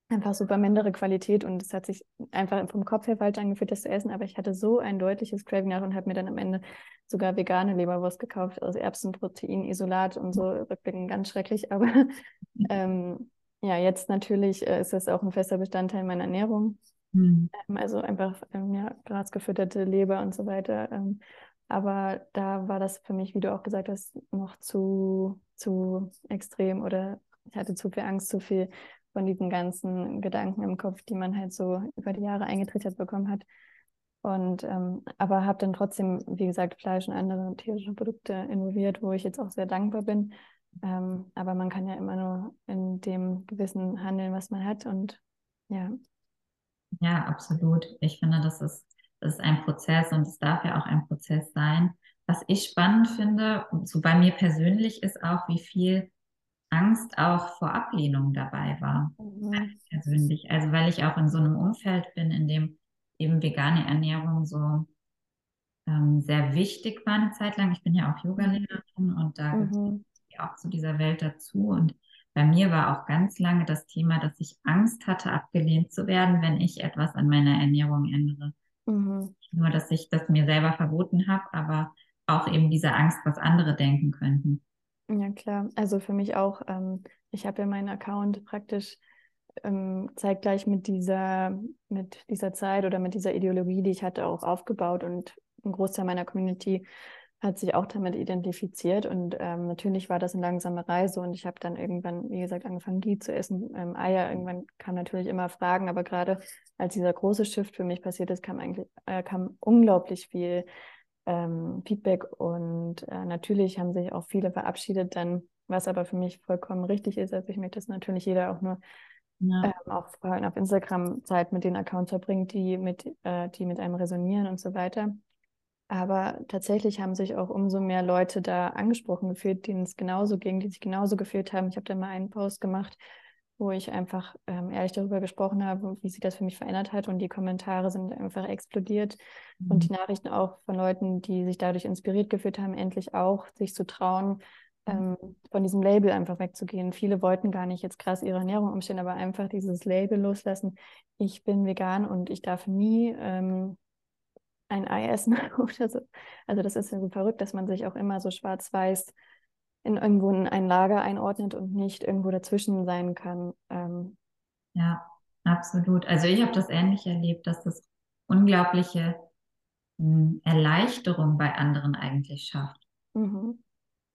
B: einfach super mindere Qualität und es hat sich einfach vom Kopf her falsch angefühlt, das zu essen. Aber ich hatte so ein deutliches Craving nach und habe mir dann am Ende sogar vegane Leberwurst gekauft, also Erbsenprotein, Isolat und so, rückblickend ganz schrecklich. Aber ähm, ja, jetzt natürlich äh, ist das auch ein fester Bestandteil meiner Ernährung. Mhm. Ähm, also einfach ähm, ja, grasgefütterte Leber und so weiter. Ähm, aber da war das für mich, wie du auch gesagt hast, noch zu, zu extrem oder ich hatte zu viel Angst, zu viel von diesen ganzen Gedanken im Kopf, die man halt so über die Jahre eingetrichtert bekommen hat. Und ähm, aber habe dann trotzdem, wie gesagt, Fleisch und andere tierische Produkte involviert, wo ich jetzt auch sehr dankbar bin, ähm, aber man kann ja immer nur in dem Gewissen handeln, was man hat. Und ja.
C: Ja, absolut. Ich finde, das ist, das ist ein Prozess und es darf ja auch ein Prozess sein. Was ich spannend finde, so bei mir persönlich, ist auch, wie viel Angst auch vor Ablehnung dabei war. Mhm. Persönlich. Also weil ich auch in so einem Umfeld bin, in dem eben vegane Ernährung so ähm, sehr wichtig war eine Zeit lang. Ich bin ja auch Yogalehrerin und da mhm auch zu dieser Welt dazu. Und bei mir war auch ganz lange das Thema, dass ich Angst hatte, abgelehnt zu werden, wenn ich etwas an meiner Ernährung ändere. Mhm. Nur, dass ich das mir selber verboten habe, aber auch eben diese Angst, was andere denken könnten.
B: Ja, klar. Also für mich auch. Ähm, ich habe ja meinen Account praktisch ähm, zeitgleich mit dieser, mit dieser Zeit oder mit dieser Ideologie, die ich hatte, auch aufgebaut und ein Großteil meiner Community hat sich auch damit identifiziert und ähm, natürlich war das eine langsame Reise und ich habe dann irgendwann, wie gesagt, angefangen, Ghee zu essen, ähm, Eier. Irgendwann kamen natürlich immer Fragen, aber gerade als dieser große Shift für mich passiert ist, kam eigentlich äh, kam unglaublich viel ähm, Feedback und äh, natürlich haben sich auch viele verabschiedet dann, was aber für mich vollkommen richtig ist. Also ich möchte, dass natürlich jeder auch nur ja. ähm, auch auf Instagram Zeit mit den Accounts verbringt, die mit, äh, die mit einem resonieren und so weiter. Aber tatsächlich haben sich auch umso mehr Leute da angesprochen gefühlt, denen es genauso ging, die sich genauso gefühlt haben. Ich habe da mal einen Post gemacht, wo ich einfach ähm, ehrlich darüber gesprochen habe, wie sich das für mich verändert hat. Und die Kommentare sind einfach explodiert. Mhm. Und die Nachrichten auch von Leuten, die sich dadurch inspiriert gefühlt haben, endlich auch sich zu trauen, mhm. ähm, von diesem Label einfach wegzugehen. Viele wollten gar nicht jetzt krass ihre Ernährung umstellen, aber einfach dieses Label loslassen. Ich bin vegan und ich darf nie ähm, ein Ei essen oder so. Also das ist ja so verrückt, dass man sich auch immer so schwarz-weiß in irgendwo in ein Lager einordnet und nicht irgendwo dazwischen sein kann. Ähm,
C: ja, absolut. Also ich habe das ähnlich erlebt, dass das unglaubliche hm, Erleichterung bei anderen eigentlich schafft. Mhm.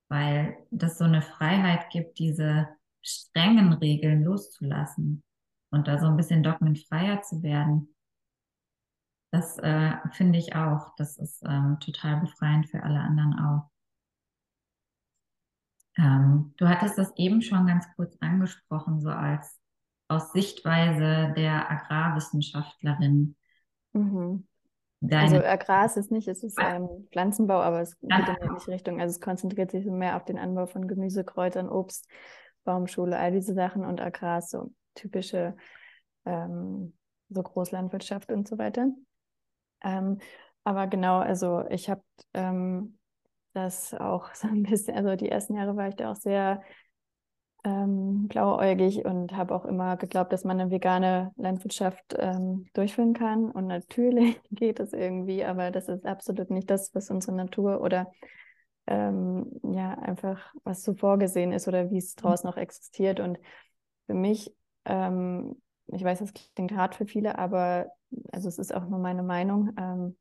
C: Weil das so eine Freiheit gibt, diese strengen Regeln loszulassen und da so ein bisschen dogmenfreier zu werden. Das äh, finde ich auch. Das ist ähm, total befreiend für alle anderen auch. Ähm, du hattest das eben schon ganz kurz angesprochen, so als aus Sichtweise der Agrarwissenschaftlerin.
B: Mhm. also Agrar ist es nicht, es ist ähm, Pflanzenbau, aber es geht in die ähnliche Richtung. Also es konzentriert sich mehr auf den Anbau von Gemüse, Kräutern, Obst, Baumschule, all diese Sachen und Agrar ist so typische ähm, so Großlandwirtschaft und so weiter. Ähm, aber genau, also ich habe ähm, das auch so ein bisschen, also die ersten Jahre war ich da auch sehr ähm, blauäugig und habe auch immer geglaubt, dass man eine vegane Landwirtschaft ähm, durchführen kann. Und natürlich geht es irgendwie, aber das ist absolut nicht das, was unsere Natur oder ähm, ja einfach was so vorgesehen ist oder wie es draußen noch existiert. Und für mich, ähm, ich weiß, das klingt hart für viele, aber also es ist auch nur meine Meinung, ähm,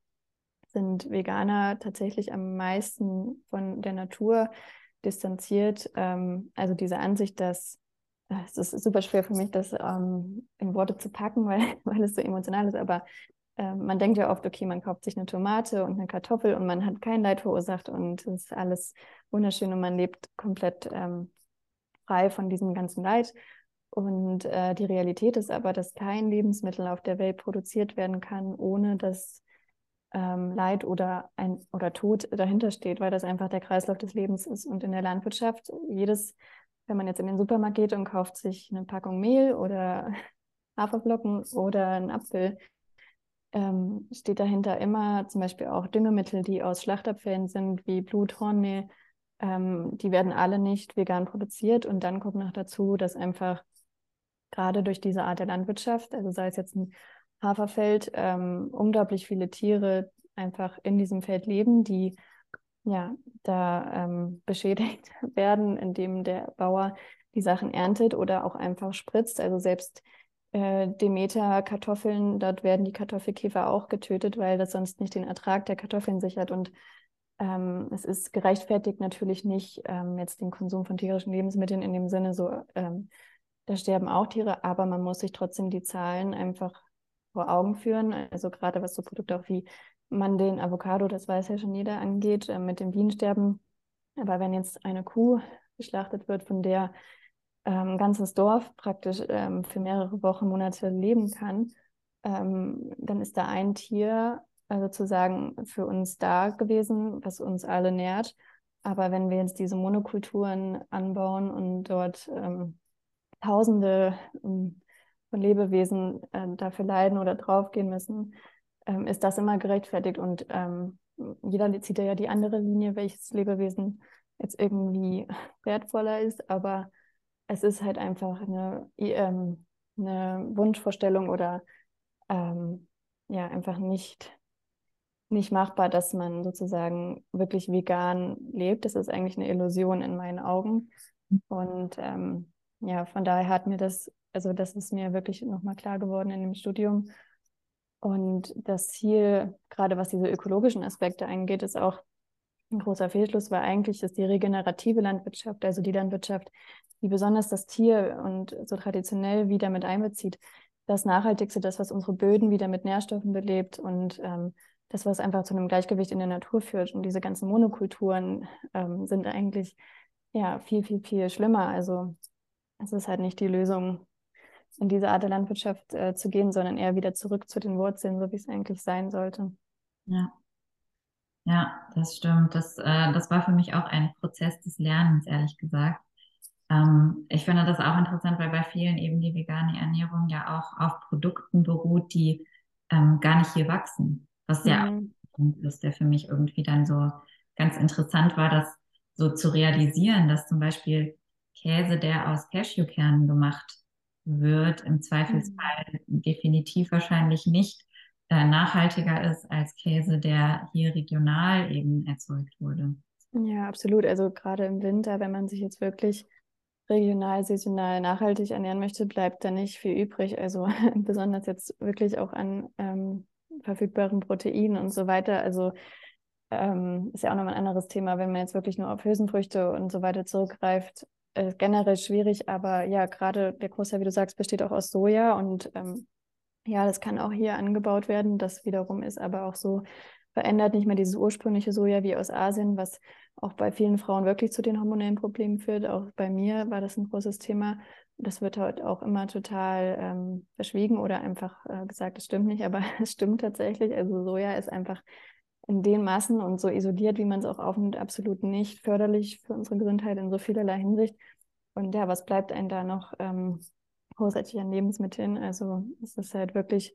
B: sind Veganer tatsächlich am meisten von der Natur distanziert. Ähm, also diese Ansicht, dass äh, es ist super schwer für mich, das ähm, in Worte zu packen, weil, weil es so emotional ist, aber äh, man denkt ja oft, okay, man kauft sich eine Tomate und eine Kartoffel und man hat kein Leid verursacht und es ist alles wunderschön und man lebt komplett ähm, frei von diesem ganzen Leid. Und äh, die Realität ist aber, dass kein Lebensmittel auf der Welt produziert werden kann, ohne dass ähm, Leid oder ein oder Tod dahinter steht, weil das einfach der Kreislauf des Lebens ist. Und in der Landwirtschaft, jedes, wenn man jetzt in den Supermarkt geht und kauft sich eine Packung Mehl oder Haferflocken oder einen Apfel, ähm, steht dahinter immer zum Beispiel auch Düngemittel, die aus Schlachtabfällen sind, wie Blut, Hornmehl. Ähm, die werden alle nicht vegan produziert. Und dann kommt noch dazu, dass einfach gerade durch diese Art der Landwirtschaft, also sei es jetzt ein Haferfeld, ähm, unglaublich viele Tiere einfach in diesem Feld leben, die ja da ähm, beschädigt werden, indem der Bauer die Sachen erntet oder auch einfach spritzt. Also selbst äh, Demeter-Kartoffeln, dort werden die Kartoffelkäfer auch getötet, weil das sonst nicht den Ertrag der Kartoffeln sichert. Und ähm, es ist gerechtfertigt natürlich nicht, ähm, jetzt den Konsum von tierischen Lebensmitteln in dem Sinne so ähm, da sterben auch Tiere, aber man muss sich trotzdem die Zahlen einfach vor Augen führen. Also gerade was so Produkte auch wie Mandeln, Avocado, das weiß ja schon jeder angeht, äh, mit dem Bienensterben. Aber wenn jetzt eine Kuh geschlachtet wird, von der ähm, ein ganzes Dorf praktisch ähm, für mehrere Wochen, Monate leben kann, ähm, dann ist da ein Tier äh, sozusagen für uns da gewesen, was uns alle nährt. Aber wenn wir jetzt diese Monokulturen anbauen und dort ähm, Tausende ähm, von Lebewesen äh, dafür leiden oder draufgehen müssen, ähm, ist das immer gerechtfertigt. Und ähm, jeder zieht ja die andere Linie, welches Lebewesen jetzt irgendwie wertvoller ist. Aber es ist halt einfach eine, ähm, eine Wunschvorstellung oder ähm, ja, einfach nicht, nicht machbar, dass man sozusagen wirklich vegan lebt. Das ist eigentlich eine Illusion in meinen Augen. Und ähm, ja, von daher hat mir das, also das ist mir wirklich nochmal klar geworden in dem Studium. Und das Ziel, gerade was diese ökologischen Aspekte angeht, ist auch ein großer Fehlschluss, weil eigentlich ist die regenerative Landwirtschaft, also die Landwirtschaft, die besonders das Tier und so traditionell wieder mit einbezieht, das Nachhaltigste, das, was unsere Böden wieder mit Nährstoffen belebt und ähm, das, was einfach zu einem Gleichgewicht in der Natur führt. Und diese ganzen Monokulturen ähm, sind eigentlich ja viel, viel, viel schlimmer. Also es ist halt nicht die Lösung, in diese Art der Landwirtschaft äh, zu gehen, sondern eher wieder zurück zu den Wurzeln, so wie es eigentlich sein sollte.
C: Ja. Ja, das stimmt. Das, äh, das war für mich auch ein Prozess des Lernens, ehrlich gesagt. Ähm, ich finde das auch interessant, weil bei vielen eben die vegane Ernährung ja auch auf Produkten beruht, die ähm, gar nicht hier wachsen. Was ja mhm. ein Punkt ist, der für mich irgendwie dann so ganz interessant war, das so zu realisieren, dass zum Beispiel Käse, der aus Cashewkernen gemacht wird, im Zweifelsfall mhm. definitiv wahrscheinlich nicht äh, nachhaltiger ist als Käse, der hier regional eben erzeugt wurde.
B: Ja, absolut. Also gerade im Winter, wenn man sich jetzt wirklich regional, saisonal, nachhaltig ernähren möchte, bleibt da nicht viel übrig. Also besonders jetzt wirklich auch an ähm, verfügbaren Proteinen und so weiter. Also ähm, ist ja auch nochmal ein anderes Thema, wenn man jetzt wirklich nur auf Hülsenfrüchte und so weiter zurückgreift. Äh, generell schwierig, aber ja, gerade der Großteil, wie du sagst, besteht auch aus Soja und ähm, ja, das kann auch hier angebaut werden. Das wiederum ist aber auch so verändert nicht mehr dieses ursprüngliche Soja wie aus Asien, was auch bei vielen Frauen wirklich zu den hormonellen Problemen führt. Auch bei mir war das ein großes Thema. Das wird heute auch immer total ähm, verschwiegen oder einfach äh, gesagt, es stimmt nicht, aber es stimmt tatsächlich. Also Soja ist einfach in den Massen und so isoliert, wie man es auch aufnimmt, absolut nicht förderlich für unsere Gesundheit in so vielerlei Hinsicht. Und ja, was bleibt einem da noch ähm, großartig an Lebensmitteln? Also es ist halt wirklich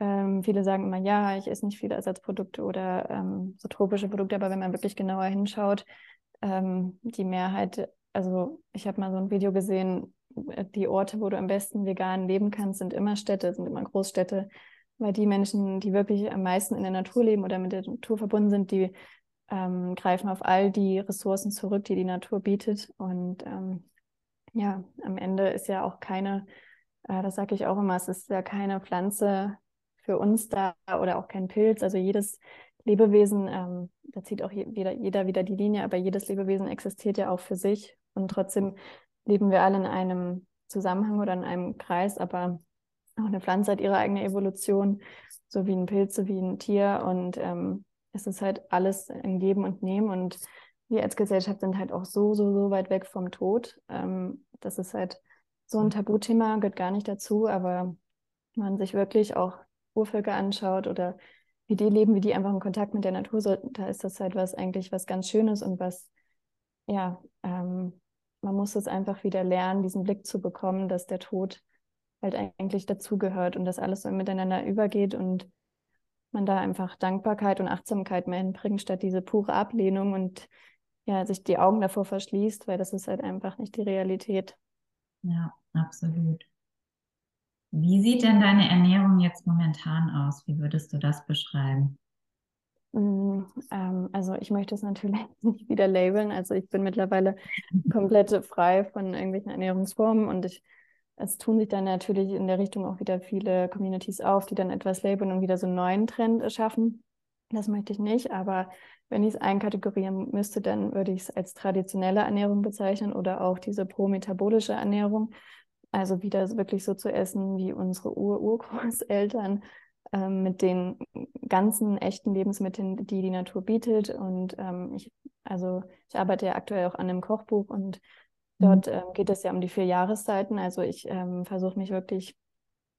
B: ähm, viele sagen immer, ja, ich esse nicht viele Ersatzprodukte oder ähm, so tropische Produkte, aber wenn man wirklich genauer hinschaut, ähm, die Mehrheit, also ich habe mal so ein Video gesehen, äh, die Orte, wo du am besten vegan leben kannst, sind immer Städte, sind immer Großstädte, weil die Menschen, die wirklich am meisten in der Natur leben oder mit der Natur verbunden sind, die ähm, greifen auf all die Ressourcen zurück, die die Natur bietet. Und ähm, ja, am Ende ist ja auch keine, äh, das sage ich auch immer, es ist ja keine Pflanze für uns da oder auch kein Pilz. Also jedes Lebewesen, ähm, da zieht auch jeder, jeder wieder die Linie, aber jedes Lebewesen existiert ja auch für sich und trotzdem leben wir alle in einem Zusammenhang oder in einem Kreis, aber auch eine Pflanze hat ihre eigene Evolution, so wie ein Pilz, so wie ein Tier. Und ähm, es ist halt alles ein Geben und Nehmen. Und wir als Gesellschaft sind halt auch so, so, so weit weg vom Tod. Ähm, das ist halt so ein Tabuthema, gehört gar nicht dazu, aber man sich wirklich auch Urvölker anschaut oder wie die leben, wie die einfach in Kontakt mit der Natur sind, da ist das halt was eigentlich was ganz Schönes und was, ja, ähm, man muss es einfach wieder lernen, diesen Blick zu bekommen, dass der Tod halt eigentlich dazugehört und dass alles so miteinander übergeht und man da einfach Dankbarkeit und Achtsamkeit mehr hinbringt, statt diese pure Ablehnung und ja, sich die Augen davor verschließt, weil das ist halt einfach nicht die Realität.
C: Ja, absolut. Wie sieht denn deine Ernährung jetzt momentan aus? Wie würdest du das beschreiben?
B: Mm, ähm, also ich möchte es natürlich nicht wieder labeln. Also ich bin mittlerweile komplett frei von irgendwelchen Ernährungsformen und ich, es tun sich dann natürlich in der Richtung auch wieder viele Communities auf, die dann etwas labeln und wieder so einen neuen Trend schaffen. Das möchte ich nicht, aber wenn ich es einkategorieren müsste, dann würde ich es als traditionelle Ernährung bezeichnen oder auch diese pro-metabolische Ernährung. Also wieder wirklich so zu essen wie unsere Ur-Urgroßeltern ähm, mit den ganzen echten Lebensmitteln, die die Natur bietet. Und ähm, ich, also ich arbeite ja aktuell auch an einem Kochbuch und mhm. dort ähm, geht es ja um die vier Jahreszeiten. Also ich ähm, versuche mich wirklich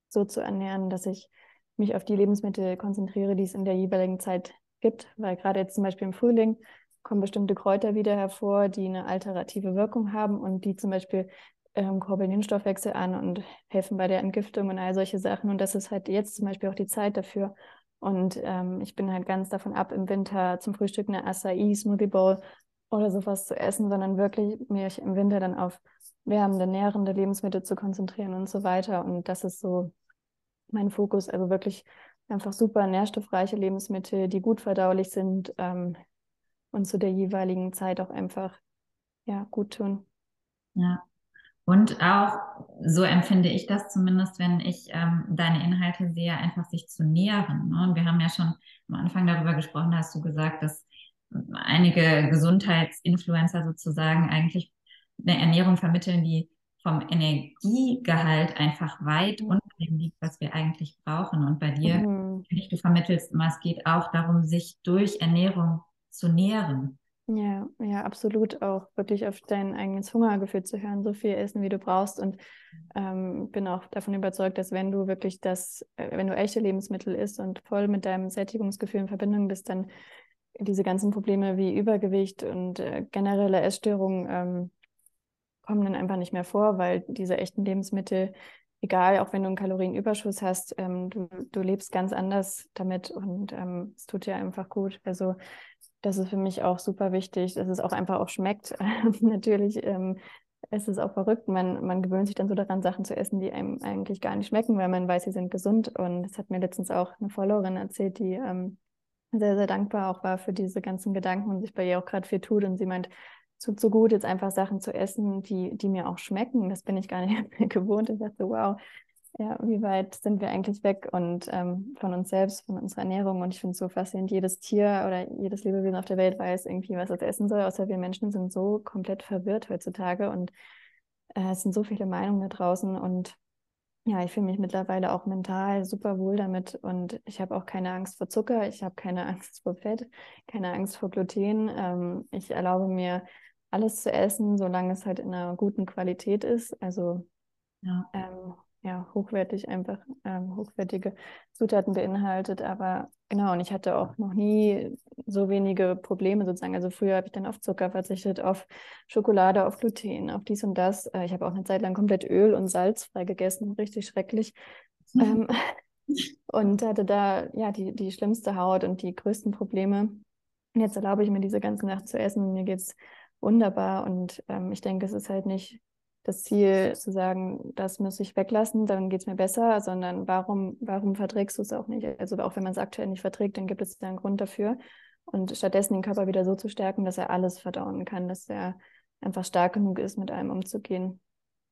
B: so zu ernähren, dass ich mich auf die Lebensmittel konzentriere, die es in der jeweiligen Zeit gibt. Weil gerade jetzt zum Beispiel im Frühling kommen bestimmte Kräuter wieder hervor, die eine alternative Wirkung haben und die zum Beispiel ähm, kurbeln den Stoffwechsel an und helfen bei der Entgiftung und all solche Sachen. Und das ist halt jetzt zum Beispiel auch die Zeit dafür. Und ähm, ich bin halt ganz davon ab, im Winter zum Frühstück eine Acai Smoothie Bowl oder sowas zu essen, sondern wirklich mich im Winter dann auf wärmende, nährende Lebensmittel zu konzentrieren und so weiter. Und das ist so mein Fokus. Also wirklich einfach super nährstoffreiche Lebensmittel, die gut verdaulich sind ähm, und zu der jeweiligen Zeit auch einfach ja, gut tun.
C: Ja, und auch, so empfinde ich das zumindest, wenn ich ähm, deine Inhalte sehe, einfach sich zu nähren. Ne? Und wir haben ja schon am Anfang darüber gesprochen, hast du gesagt, dass einige Gesundheitsinfluencer sozusagen eigentlich eine Ernährung vermitteln, die vom Energiegehalt einfach weit unter dem liegt, was wir eigentlich brauchen. Und bei dir, mhm. du vermittelst immer, es geht auch darum, sich durch Ernährung zu nähren.
B: Ja, ja, absolut auch wirklich auf dein eigenes Hungergefühl zu hören, so viel essen, wie du brauchst. Und ähm, bin auch davon überzeugt, dass wenn du wirklich das, äh, wenn du echte Lebensmittel isst und voll mit deinem Sättigungsgefühl in Verbindung bist, dann diese ganzen Probleme wie Übergewicht und äh, generelle Essstörungen ähm, kommen dann einfach nicht mehr vor, weil diese echten Lebensmittel, egal, auch wenn du einen Kalorienüberschuss hast, ähm, du, du lebst ganz anders damit und ähm, es tut dir einfach gut. Also das ist für mich auch super wichtig, dass es auch einfach auch schmeckt. Natürlich ähm, es ist auch verrückt. Man, man gewöhnt sich dann so daran, Sachen zu essen, die einem eigentlich gar nicht schmecken, weil man weiß, sie sind gesund. Und das hat mir letztens auch eine Followerin erzählt, die ähm, sehr, sehr dankbar auch war für diese ganzen Gedanken und sich bei ihr auch gerade viel tut. Und sie meint, tut so gut, jetzt einfach Sachen zu essen, die, die mir auch schmecken. Das bin ich gar nicht mehr gewohnt. Ich dachte, wow, ja, wie weit sind wir eigentlich weg und ähm, von uns selbst, von unserer Ernährung. Und ich finde es so faszinierend, jedes Tier oder jedes Lebewesen auf der Welt weiß irgendwie, was es essen soll, außer wir Menschen sind so komplett verwirrt heutzutage und äh, es sind so viele Meinungen da draußen und ja, ich fühle mich mittlerweile auch mental super wohl damit und ich habe auch keine Angst vor Zucker, ich habe keine Angst vor Fett, keine Angst vor Gluten. Ähm, ich erlaube mir alles zu essen, solange es halt in einer guten Qualität ist. Also ja, ähm, ja hochwertig einfach, ähm, hochwertige Zutaten beinhaltet. Aber genau, und ich hatte auch noch nie so wenige Probleme sozusagen. Also früher habe ich dann auf Zucker verzichtet, auf Schokolade, auf Gluten, auf dies und das. Äh, ich habe auch eine Zeit lang komplett Öl und Salz frei gegessen, richtig schrecklich. Mhm. und hatte da ja die, die schlimmste Haut und die größten Probleme. Und jetzt erlaube ich mir diese ganze Nacht zu essen. Mir geht es wunderbar. Und ähm, ich denke, es ist halt nicht das Ziel zu sagen, das muss ich weglassen, dann geht es mir besser, sondern warum, warum verträgst du es auch nicht? Also auch wenn man es aktuell nicht verträgt, dann gibt es da einen Grund dafür. Und stattdessen den Körper wieder so zu stärken, dass er alles verdauen kann, dass er einfach stark genug ist, mit allem umzugehen.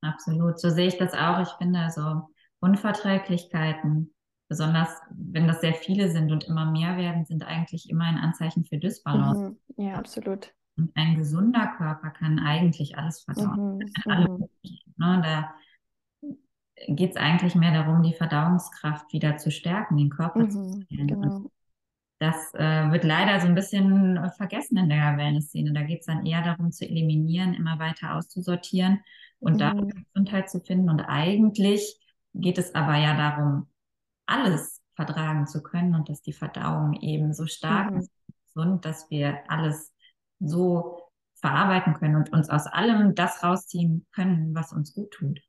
C: Absolut, so sehe ich das auch. Ich finde so Unverträglichkeiten, besonders wenn das sehr viele sind und immer mehr werden, sind eigentlich immer ein Anzeichen für Dysbalance.
B: Mhm. Ja, absolut.
C: Und ein gesunder Körper kann eigentlich alles verdauen. Mhm. Mhm. ne, da geht es eigentlich mehr darum, die Verdauungskraft wieder zu stärken, den Körper mhm. zu stärken. Genau. Das äh, wird leider so ein bisschen vergessen in der Wellness-Szene. Da geht es dann eher darum zu eliminieren, immer weiter auszusortieren und mhm. da Gesundheit zu finden. Und eigentlich geht es aber ja darum, alles vertragen zu können und dass die Verdauung eben so stark mhm. ist, gesund, dass wir alles so verarbeiten können und uns aus allem das rausziehen können, was uns gut tut.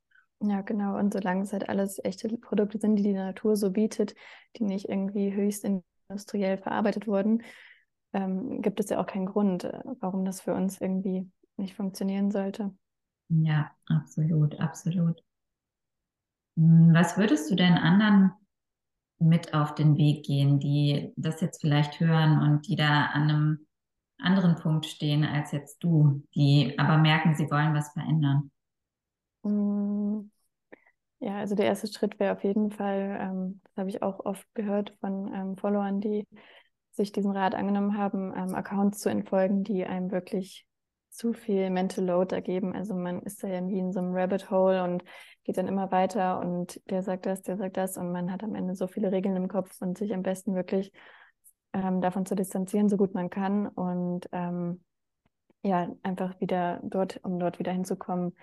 B: Ja, genau. Und solange es halt alles echte Produkte sind, die die Natur so bietet, die nicht irgendwie höchst industriell verarbeitet wurden, ähm, gibt es ja auch keinen Grund, äh, warum das für uns irgendwie nicht funktionieren sollte.
C: Ja, absolut, absolut. Hm, was würdest du denn anderen mit auf den Weg gehen, die das jetzt vielleicht hören und die da an einem anderen Punkt stehen als jetzt du, die aber merken, sie wollen was verändern?
B: Mm, ja, also der erste Schritt wäre auf jeden Fall, ähm, das habe ich auch oft gehört von ähm, Followern, die sich diesen Rat angenommen haben, ähm, Accounts zu entfolgen, die einem wirklich zu viel Mental Load ergeben. Also man ist da ja wie in so einem Rabbit Hole und geht dann immer weiter und der sagt das, der sagt das und man hat am Ende so viele Regeln im Kopf und sich am besten wirklich ähm, davon zu distanzieren, so gut man kann und ähm, ja, einfach wieder dort, um dort wieder hinzukommen,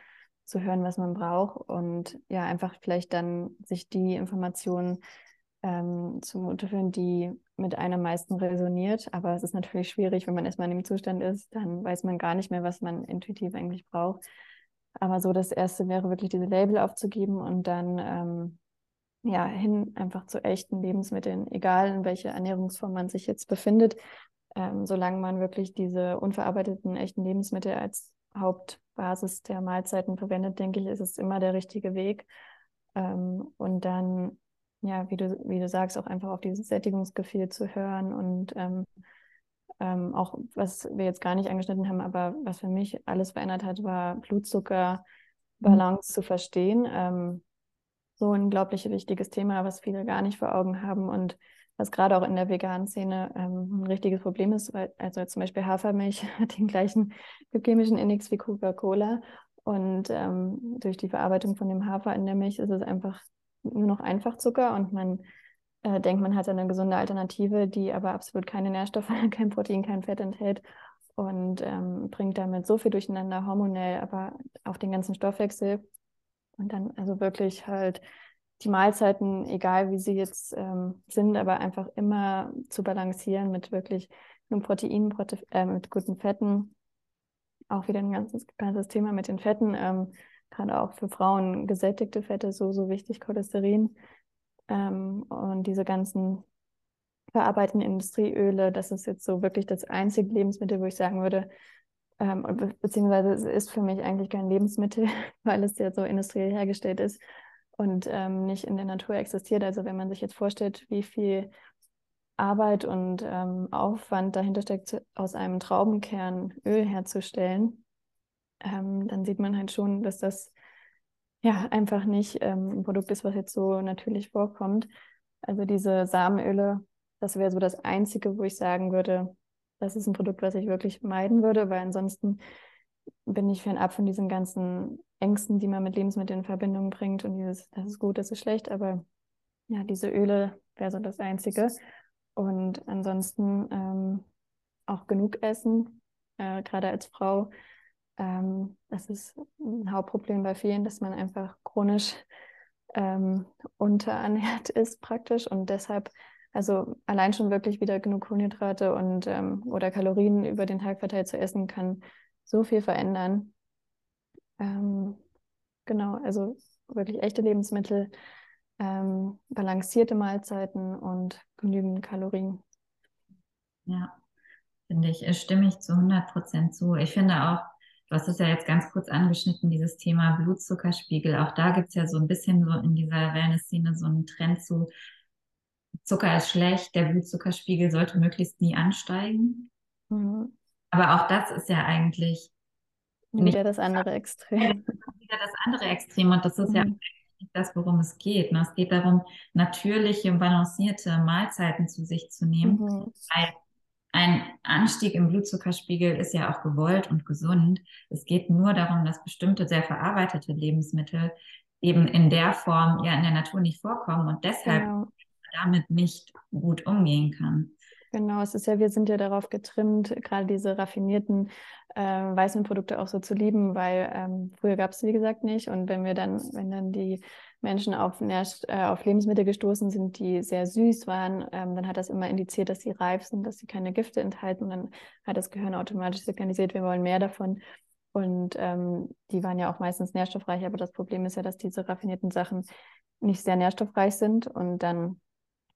B: zu hören, was man braucht und ja, einfach vielleicht dann sich die Informationen ähm, zu führen, die mit einem meisten resoniert. Aber es ist natürlich schwierig, wenn man erstmal in dem Zustand ist, dann weiß man gar nicht mehr, was man intuitiv eigentlich braucht. Aber so das Erste wäre wirklich diese Label aufzugeben und dann ähm, ja, hin einfach zu echten Lebensmitteln, egal in welcher Ernährungsform man sich jetzt befindet, ähm, solange man wirklich diese unverarbeiteten echten Lebensmittel als Hauptbasis der Mahlzeiten verwendet, denke ich, ist es immer der richtige Weg. Ähm, und dann, ja, wie du, wie du sagst, auch einfach auf dieses Sättigungsgefühl zu hören und ähm, ähm auch, was wir jetzt gar nicht angeschnitten haben, aber was für mich alles verändert hat, war Blutzuckerbalance mhm. zu verstehen ähm, so ein unglaublich wichtiges Thema, was viele gar nicht vor Augen haben und was gerade auch in der veganen Szene ähm, ein richtiges Problem ist, weil also zum Beispiel Hafermilch hat den gleichen chemischen Index wie Coca-Cola und ähm, durch die Verarbeitung von dem Hafer in der Milch ist es einfach nur noch Einfachzucker und man äh, denkt, man hat eine gesunde Alternative, die aber absolut keine Nährstoffe, kein Protein, kein Fett enthält und ähm, bringt damit so viel durcheinander hormonell, aber auch den ganzen Stoffwechsel und dann also wirklich halt die Mahlzeiten, egal wie sie jetzt ähm, sind, aber einfach immer zu balancieren mit wirklich einem Protein, Prote äh, mit guten Fetten. Auch wieder ein ganzes, ganzes Thema mit den Fetten. Ähm, Gerade auch für Frauen gesättigte Fette so, so wichtig, Cholesterin. Ähm, und diese ganzen verarbeiteten Industrieöle, das ist jetzt so wirklich das einzige Lebensmittel, wo ich sagen würde, ähm, be beziehungsweise es ist für mich eigentlich kein Lebensmittel, weil es ja so industriell hergestellt ist und ähm, nicht in der Natur existiert. Also wenn man sich jetzt vorstellt, wie viel Arbeit und ähm, Aufwand dahinter steckt, aus einem Traubenkern Öl herzustellen, ähm, dann sieht man halt schon, dass das ja einfach nicht ähm, ein Produkt ist, was jetzt so natürlich vorkommt. Also diese Samenöle, das wäre so das Einzige, wo ich sagen würde, das ist ein Produkt, was ich wirklich meiden würde, weil ansonsten bin ich fernab von diesen ganzen Ängsten, die man mit Lebensmitteln in Verbindung bringt und dieses, das ist gut, das ist schlecht, aber ja, diese Öle wäre so das Einzige. Und ansonsten ähm, auch genug essen, äh, gerade als Frau. Ähm, das ist ein Hauptproblem bei vielen, dass man einfach chronisch ähm, unterernährt ist praktisch und deshalb also allein schon wirklich wieder genug Kohlenhydrate und ähm, oder Kalorien über den Tag verteilt zu essen kann so viel verändern. Ähm, genau, also wirklich echte Lebensmittel, ähm, balancierte Mahlzeiten und genügend Kalorien.
C: Ja, finde ich, stimme ich zu 100 Prozent zu. Ich finde auch, du hast es ja jetzt ganz kurz angeschnitten, dieses Thema Blutzuckerspiegel. Auch da gibt es ja so ein bisschen so in dieser Wellness-Szene so einen Trend zu, Zucker ist schlecht, der Blutzuckerspiegel sollte möglichst nie ansteigen. Mhm. Aber auch das ist ja eigentlich
B: wieder das andere Extrem.
C: Wieder das andere Extrem und das ist mhm. ja nicht das, worum es geht. Ne? Es geht darum, natürliche, balancierte Mahlzeiten zu sich zu nehmen, mhm. weil ein Anstieg im Blutzuckerspiegel ist ja auch gewollt und gesund. Es geht nur darum, dass bestimmte sehr verarbeitete Lebensmittel eben in der Form ja in der Natur nicht vorkommen und deshalb genau. Damit nicht gut umgehen kann.
B: Genau, es ist ja, wir sind ja darauf getrimmt, gerade diese raffinierten äh, Weißmehlprodukte auch so zu lieben, weil ähm, früher gab es wie gesagt nicht. Und wenn wir dann, wenn dann die Menschen auf, Nährst äh, auf Lebensmittel gestoßen sind, die sehr süß waren, ähm, dann hat das immer indiziert, dass sie reif sind, dass sie keine Gifte enthalten. Und dann hat das Gehirn automatisch signalisiert, wir wollen mehr davon. Und ähm, die waren ja auch meistens nährstoffreich, aber das Problem ist ja, dass diese raffinierten Sachen nicht sehr nährstoffreich sind und dann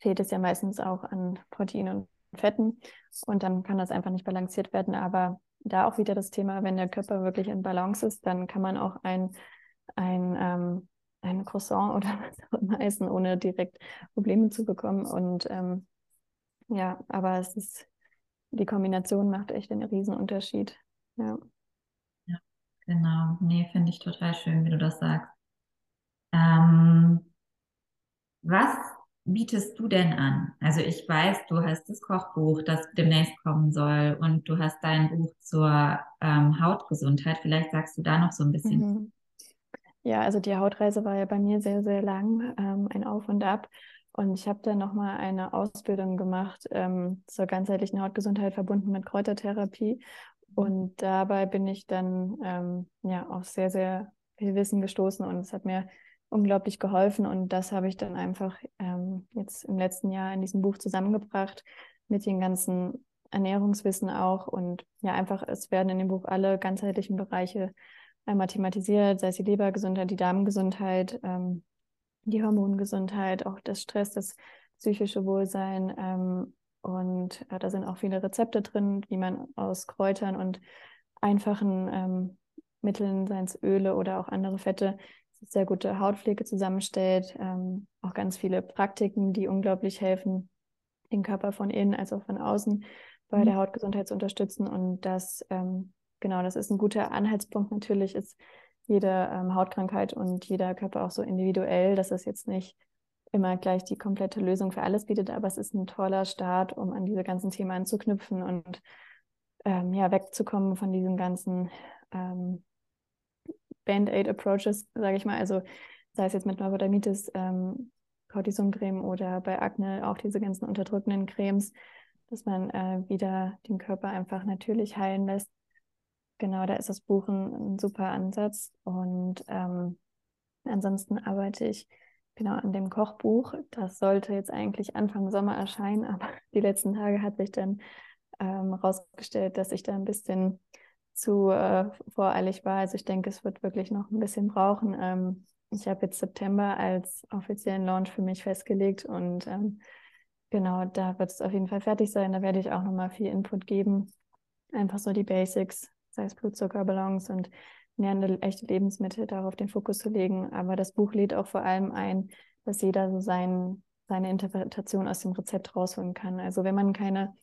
B: fehlt es ja meistens auch an Proteinen und Fetten und dann kann das einfach nicht balanciert werden. Aber da auch wieder das Thema, wenn der Körper wirklich in Balance ist, dann kann man auch ein, ein, ähm, ein Croissant oder was auch immer essen, ohne direkt Probleme zu bekommen. Und ähm, ja, aber es ist, die Kombination macht echt einen Riesenunterschied. Ja.
C: Ja, genau. Nee, finde ich total schön, wie du das sagst. Ähm, was bietest du denn an? Also ich weiß, du hast das Kochbuch, das demnächst kommen soll und du hast dein Buch zur ähm, Hautgesundheit. Vielleicht sagst du da noch so ein bisschen. Mhm.
B: Ja, also die Hautreise war ja bei mir sehr, sehr lang, ähm, ein Auf und Ab. Und ich habe dann nochmal eine Ausbildung gemacht ähm, zur ganzheitlichen Hautgesundheit verbunden mit Kräutertherapie. Und dabei bin ich dann ähm, ja auf sehr, sehr viel Wissen gestoßen und es hat mir unglaublich geholfen und das habe ich dann einfach ähm, jetzt im letzten Jahr in diesem Buch zusammengebracht mit den ganzen Ernährungswissen auch und ja einfach es werden in dem Buch alle ganzheitlichen Bereiche einmal thematisiert, sei es die Lebergesundheit, die Darmgesundheit, ähm, die Hormongesundheit, auch das Stress, das psychische Wohlsein ähm, und äh, da sind auch viele Rezepte drin, wie man aus Kräutern und einfachen ähm, Mitteln, seien es Öle oder auch andere Fette, sehr gute Hautpflege zusammenstellt. Ähm, auch ganz viele Praktiken, die unglaublich helfen, den Körper von innen als auch von außen bei mhm. der Hautgesundheit zu unterstützen. Und das, ähm, genau, das ist ein guter Anhaltspunkt. Natürlich ist jede ähm, Hautkrankheit und jeder Körper auch so individuell, dass es jetzt nicht immer gleich die komplette Lösung für alles bietet, aber es ist ein toller Start, um an diese ganzen Themen anzuknüpfen und ähm, ja, wegzukommen von diesen ganzen ähm, Band-Aid-Approaches, sage ich mal, also sei es jetzt mit Neurodermitis, ähm, Cortisoncreme oder bei Akne auch diese ganzen unterdrückenden Cremes, dass man äh, wieder den Körper einfach natürlich heilen lässt. Genau, da ist das Buchen ein super Ansatz. Und ähm, ansonsten arbeite ich genau an dem Kochbuch. Das sollte jetzt eigentlich Anfang Sommer erscheinen, aber die letzten Tage hat sich dann ähm, rausgestellt, dass ich da ein bisschen zu äh, voreilig war. Also ich denke, es wird wirklich noch ein bisschen brauchen. Ähm, ich habe jetzt September als offiziellen Launch für mich festgelegt und ähm, genau, da wird es auf jeden Fall fertig sein. Da werde ich auch nochmal viel Input geben. Einfach so die Basics, sei es Blutzuckerbalance und nährende echte Lebensmittel, darauf den Fokus zu legen. Aber das Buch lädt auch vor allem ein, dass jeder so seinen, seine Interpretation aus dem Rezept rausholen kann. Also wenn man keine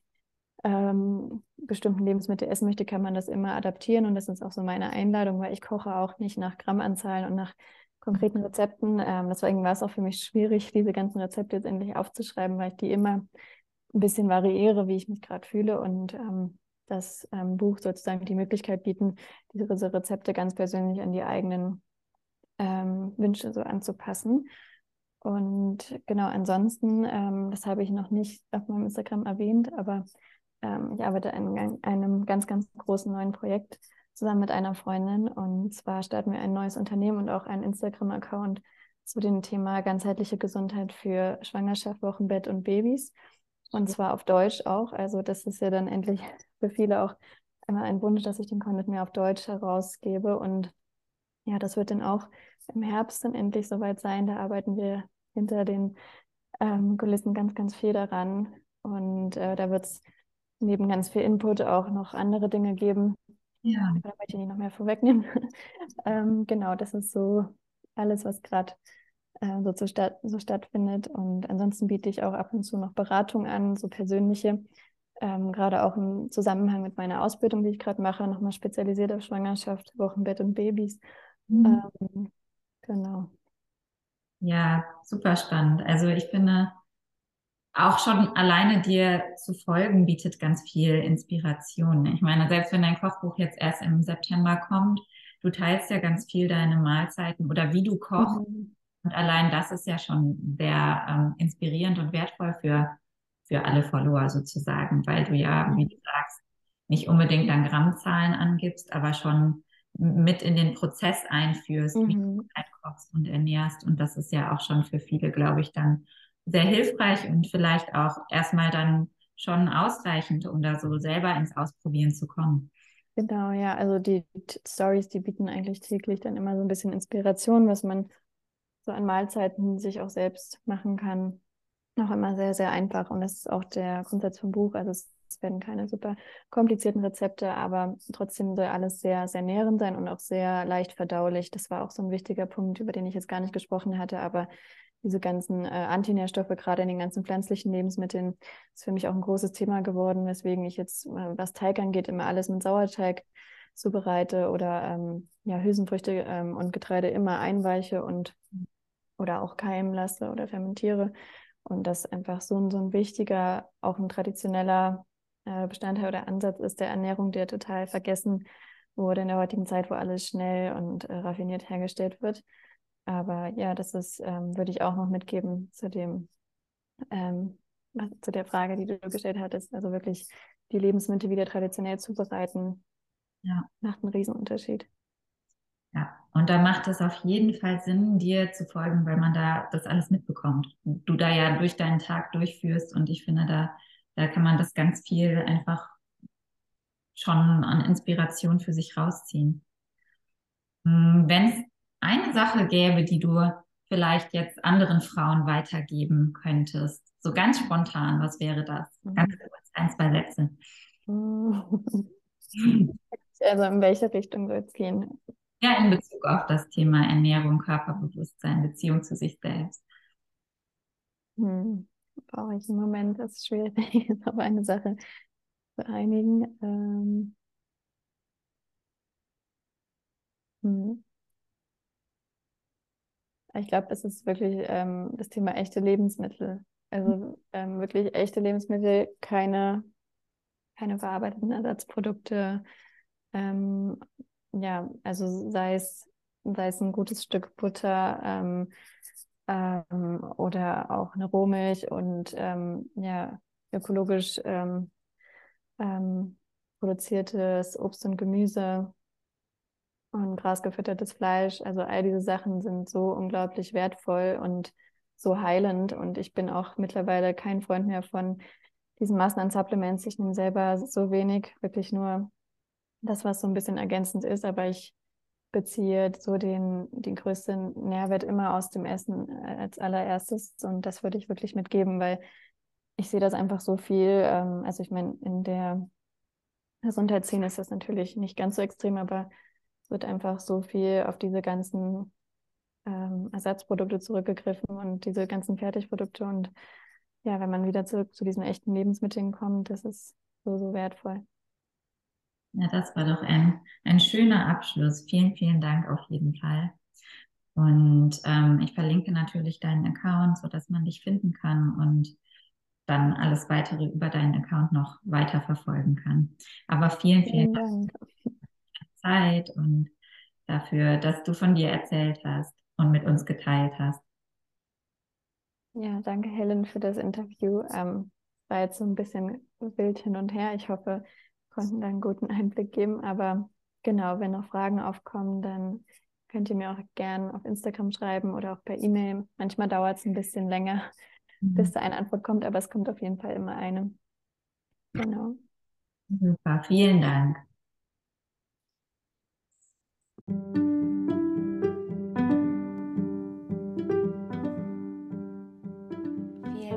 B: ähm, bestimmten Lebensmittel essen möchte, kann man das immer adaptieren. Und das ist auch so meine Einladung, weil ich koche auch nicht nach Grammanzahlen und nach konkreten Rezepten. Ähm, deswegen war es auch für mich schwierig, diese ganzen Rezepte jetzt endlich aufzuschreiben, weil ich die immer ein bisschen variiere, wie ich mich gerade fühle. Und ähm, das ähm, Buch sozusagen die Möglichkeit bieten, diese Rezepte ganz persönlich an die eigenen ähm, Wünsche so anzupassen. Und genau, ansonsten, ähm, das habe ich noch nicht auf meinem Instagram erwähnt, aber ähm, ich arbeite an einem ganz, ganz großen neuen Projekt zusammen mit einer Freundin. Und zwar starten wir ein neues Unternehmen und auch einen Instagram-Account zu dem Thema ganzheitliche Gesundheit für Schwangerschaft, Wochenbett und Babys. Und zwar auf Deutsch auch. Also das ist ja dann endlich für viele auch immer ein Wunsch, dass ich den Content mehr auf Deutsch herausgebe. Und ja, das wird dann auch im Herbst dann endlich soweit sein. Da arbeiten wir hinter den ähm, Kulissen ganz, ganz viel daran. Und äh, da wird es neben ganz viel Input auch noch andere Dinge geben. Ja. Da möchte ich nicht noch mehr vorwegnehmen. ähm, genau, das ist so alles, was gerade äh, so, statt, so stattfindet. Und ansonsten biete ich auch ab und zu noch Beratung an, so persönliche, ähm, gerade auch im Zusammenhang mit meiner Ausbildung, die ich gerade mache, nochmal spezialisiert auf Schwangerschaft, Wochenbett und Babys. Mhm. Ähm, genau.
C: Ja, super spannend. Also ich finde, auch schon alleine dir zu folgen bietet ganz viel Inspiration. Ich meine, selbst wenn dein Kochbuch jetzt erst im September kommt, du teilst ja ganz viel deine Mahlzeiten oder wie du kochst. Mhm. Und allein das ist ja schon sehr ähm, inspirierend und wertvoll für, für alle Follower sozusagen, weil du ja, wie du sagst, nicht unbedingt dann Grammzahlen angibst, aber schon mit in den Prozess einführst, mhm. wie du halt kochst und ernährst. Und das ist ja auch schon für viele, glaube ich, dann sehr hilfreich und vielleicht auch erstmal dann schon ausreichend, um da so selber ins Ausprobieren zu kommen.
B: Genau, ja, also die Stories, die bieten eigentlich täglich dann immer so ein bisschen Inspiration, was man so an Mahlzeiten sich auch selbst machen kann. Noch immer sehr, sehr einfach. Und das ist auch der Grundsatz vom Buch. Also es werden keine super komplizierten Rezepte, aber trotzdem soll alles sehr, sehr nährend sein und auch sehr leicht verdaulich. Das war auch so ein wichtiger Punkt, über den ich jetzt gar nicht gesprochen hatte, aber diese ganzen äh, Antinährstoffe, gerade in den ganzen pflanzlichen Lebensmitteln, ist für mich auch ein großes Thema geworden, weswegen ich jetzt, äh, was Teig angeht, immer alles mit Sauerteig zubereite oder ähm, ja, Hülsenfrüchte ähm, und Getreide immer einweiche und oder auch keimen lasse oder fermentiere. Und das einfach so ein, so ein wichtiger, auch ein traditioneller äh, Bestandteil oder Ansatz ist der Ernährung, der total vergessen wurde in der heutigen Zeit, wo alles schnell und äh, raffiniert hergestellt wird. Aber ja, das ist, ähm, würde ich auch noch mitgeben zu dem, ähm, zu der Frage, die du gestellt hattest. Also wirklich die Lebensmittel wieder traditionell zubereiten, ja. macht einen Riesenunterschied.
C: Ja, und da macht es auf jeden Fall Sinn, dir zu folgen, weil man da das alles mitbekommt. Du da ja durch deinen Tag durchführst und ich finde, da, da kann man das ganz viel einfach schon an Inspiration für sich rausziehen. Hm, Wenn es eine Sache gäbe, die du vielleicht jetzt anderen Frauen weitergeben könntest, so ganz spontan, was wäre das? Mhm. Ganz kurz, ein, zwei Sätze.
B: Also in welche Richtung soll es gehen?
C: Ja, in Bezug auf das Thema Ernährung, Körperbewusstsein, Beziehung zu sich selbst.
B: Hm. Brauche ich im Moment, das ist schwierig, auf eine Sache zu einigen. Ähm. Hm. Ich glaube, es ist wirklich ähm, das Thema echte Lebensmittel. Also ähm, wirklich echte Lebensmittel, keine, keine verarbeiteten Ersatzprodukte. Ähm, ja, also sei es, sei es ein gutes Stück Butter ähm, ähm, oder auch eine Rohmilch und ähm, ja, ökologisch produziertes Obst und Gemüse und grasgefüttertes Fleisch. Also all diese Sachen sind so unglaublich wertvoll und so heilend. Und ich bin auch mittlerweile kein Freund mehr von diesen Massen an Supplements. Ich nehme selber so wenig, wirklich nur das, was so ein bisschen ergänzend ist. Aber ich beziehe so den, den größten Nährwert immer aus dem Essen äh, als allererstes. Und das würde ich wirklich mitgeben, weil ich sehe das einfach so viel. Ähm, also ich meine, in der Gesundheitsszene ist das natürlich nicht ganz so extrem, aber wird einfach so viel auf diese ganzen ähm, Ersatzprodukte zurückgegriffen und diese ganzen Fertigprodukte. Und ja, wenn man wieder zurück zu diesen echten Lebensmitteln kommt, das ist so, so wertvoll.
C: Ja, das war doch ein, ein schöner Abschluss. Vielen, vielen Dank auf jeden Fall. Und ähm, ich verlinke natürlich deinen Account, sodass man dich finden kann und dann alles weitere über deinen Account noch weiter verfolgen kann. Aber vielen, vielen, vielen Dank die Zeit und dafür, dass du von dir erzählt hast und mit uns geteilt hast.
B: Ja, danke Helen für das Interview. Ähm, war jetzt so ein bisschen wild hin und her. Ich hoffe, wir konnten da einen guten Einblick geben. Aber genau, wenn noch Fragen aufkommen, dann könnt ihr mir auch gerne auf Instagram schreiben oder auch per E-Mail. Manchmal dauert es ein bisschen länger, mhm. bis da eine Antwort kommt, aber es kommt auf jeden Fall immer eine. Genau.
C: Super, vielen Dank.
A: Vielen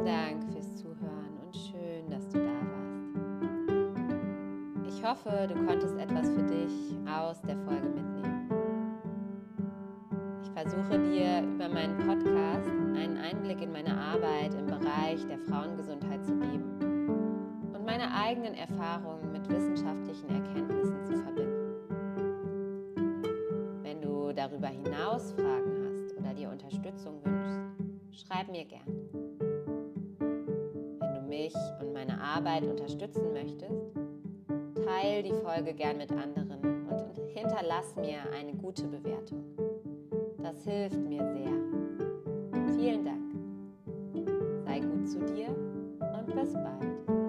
A: Dank fürs Zuhören und schön, dass du da warst. Ich hoffe, du konntest etwas für dich aus der Folge mitnehmen. Ich versuche dir über meinen Podcast einen Einblick in meine Arbeit im Bereich der Frauengesundheit zu geben und meine eigenen Erfahrungen mit wissenschaftlichen Erkenntnissen zu verbinden darüber hinaus Fragen hast oder dir Unterstützung wünschst, schreib mir gern. Wenn du mich und meine Arbeit unterstützen möchtest, teil die Folge gern mit anderen und hinterlass mir eine gute Bewertung. Das hilft mir sehr. Vielen Dank. Sei gut zu dir und bis bald.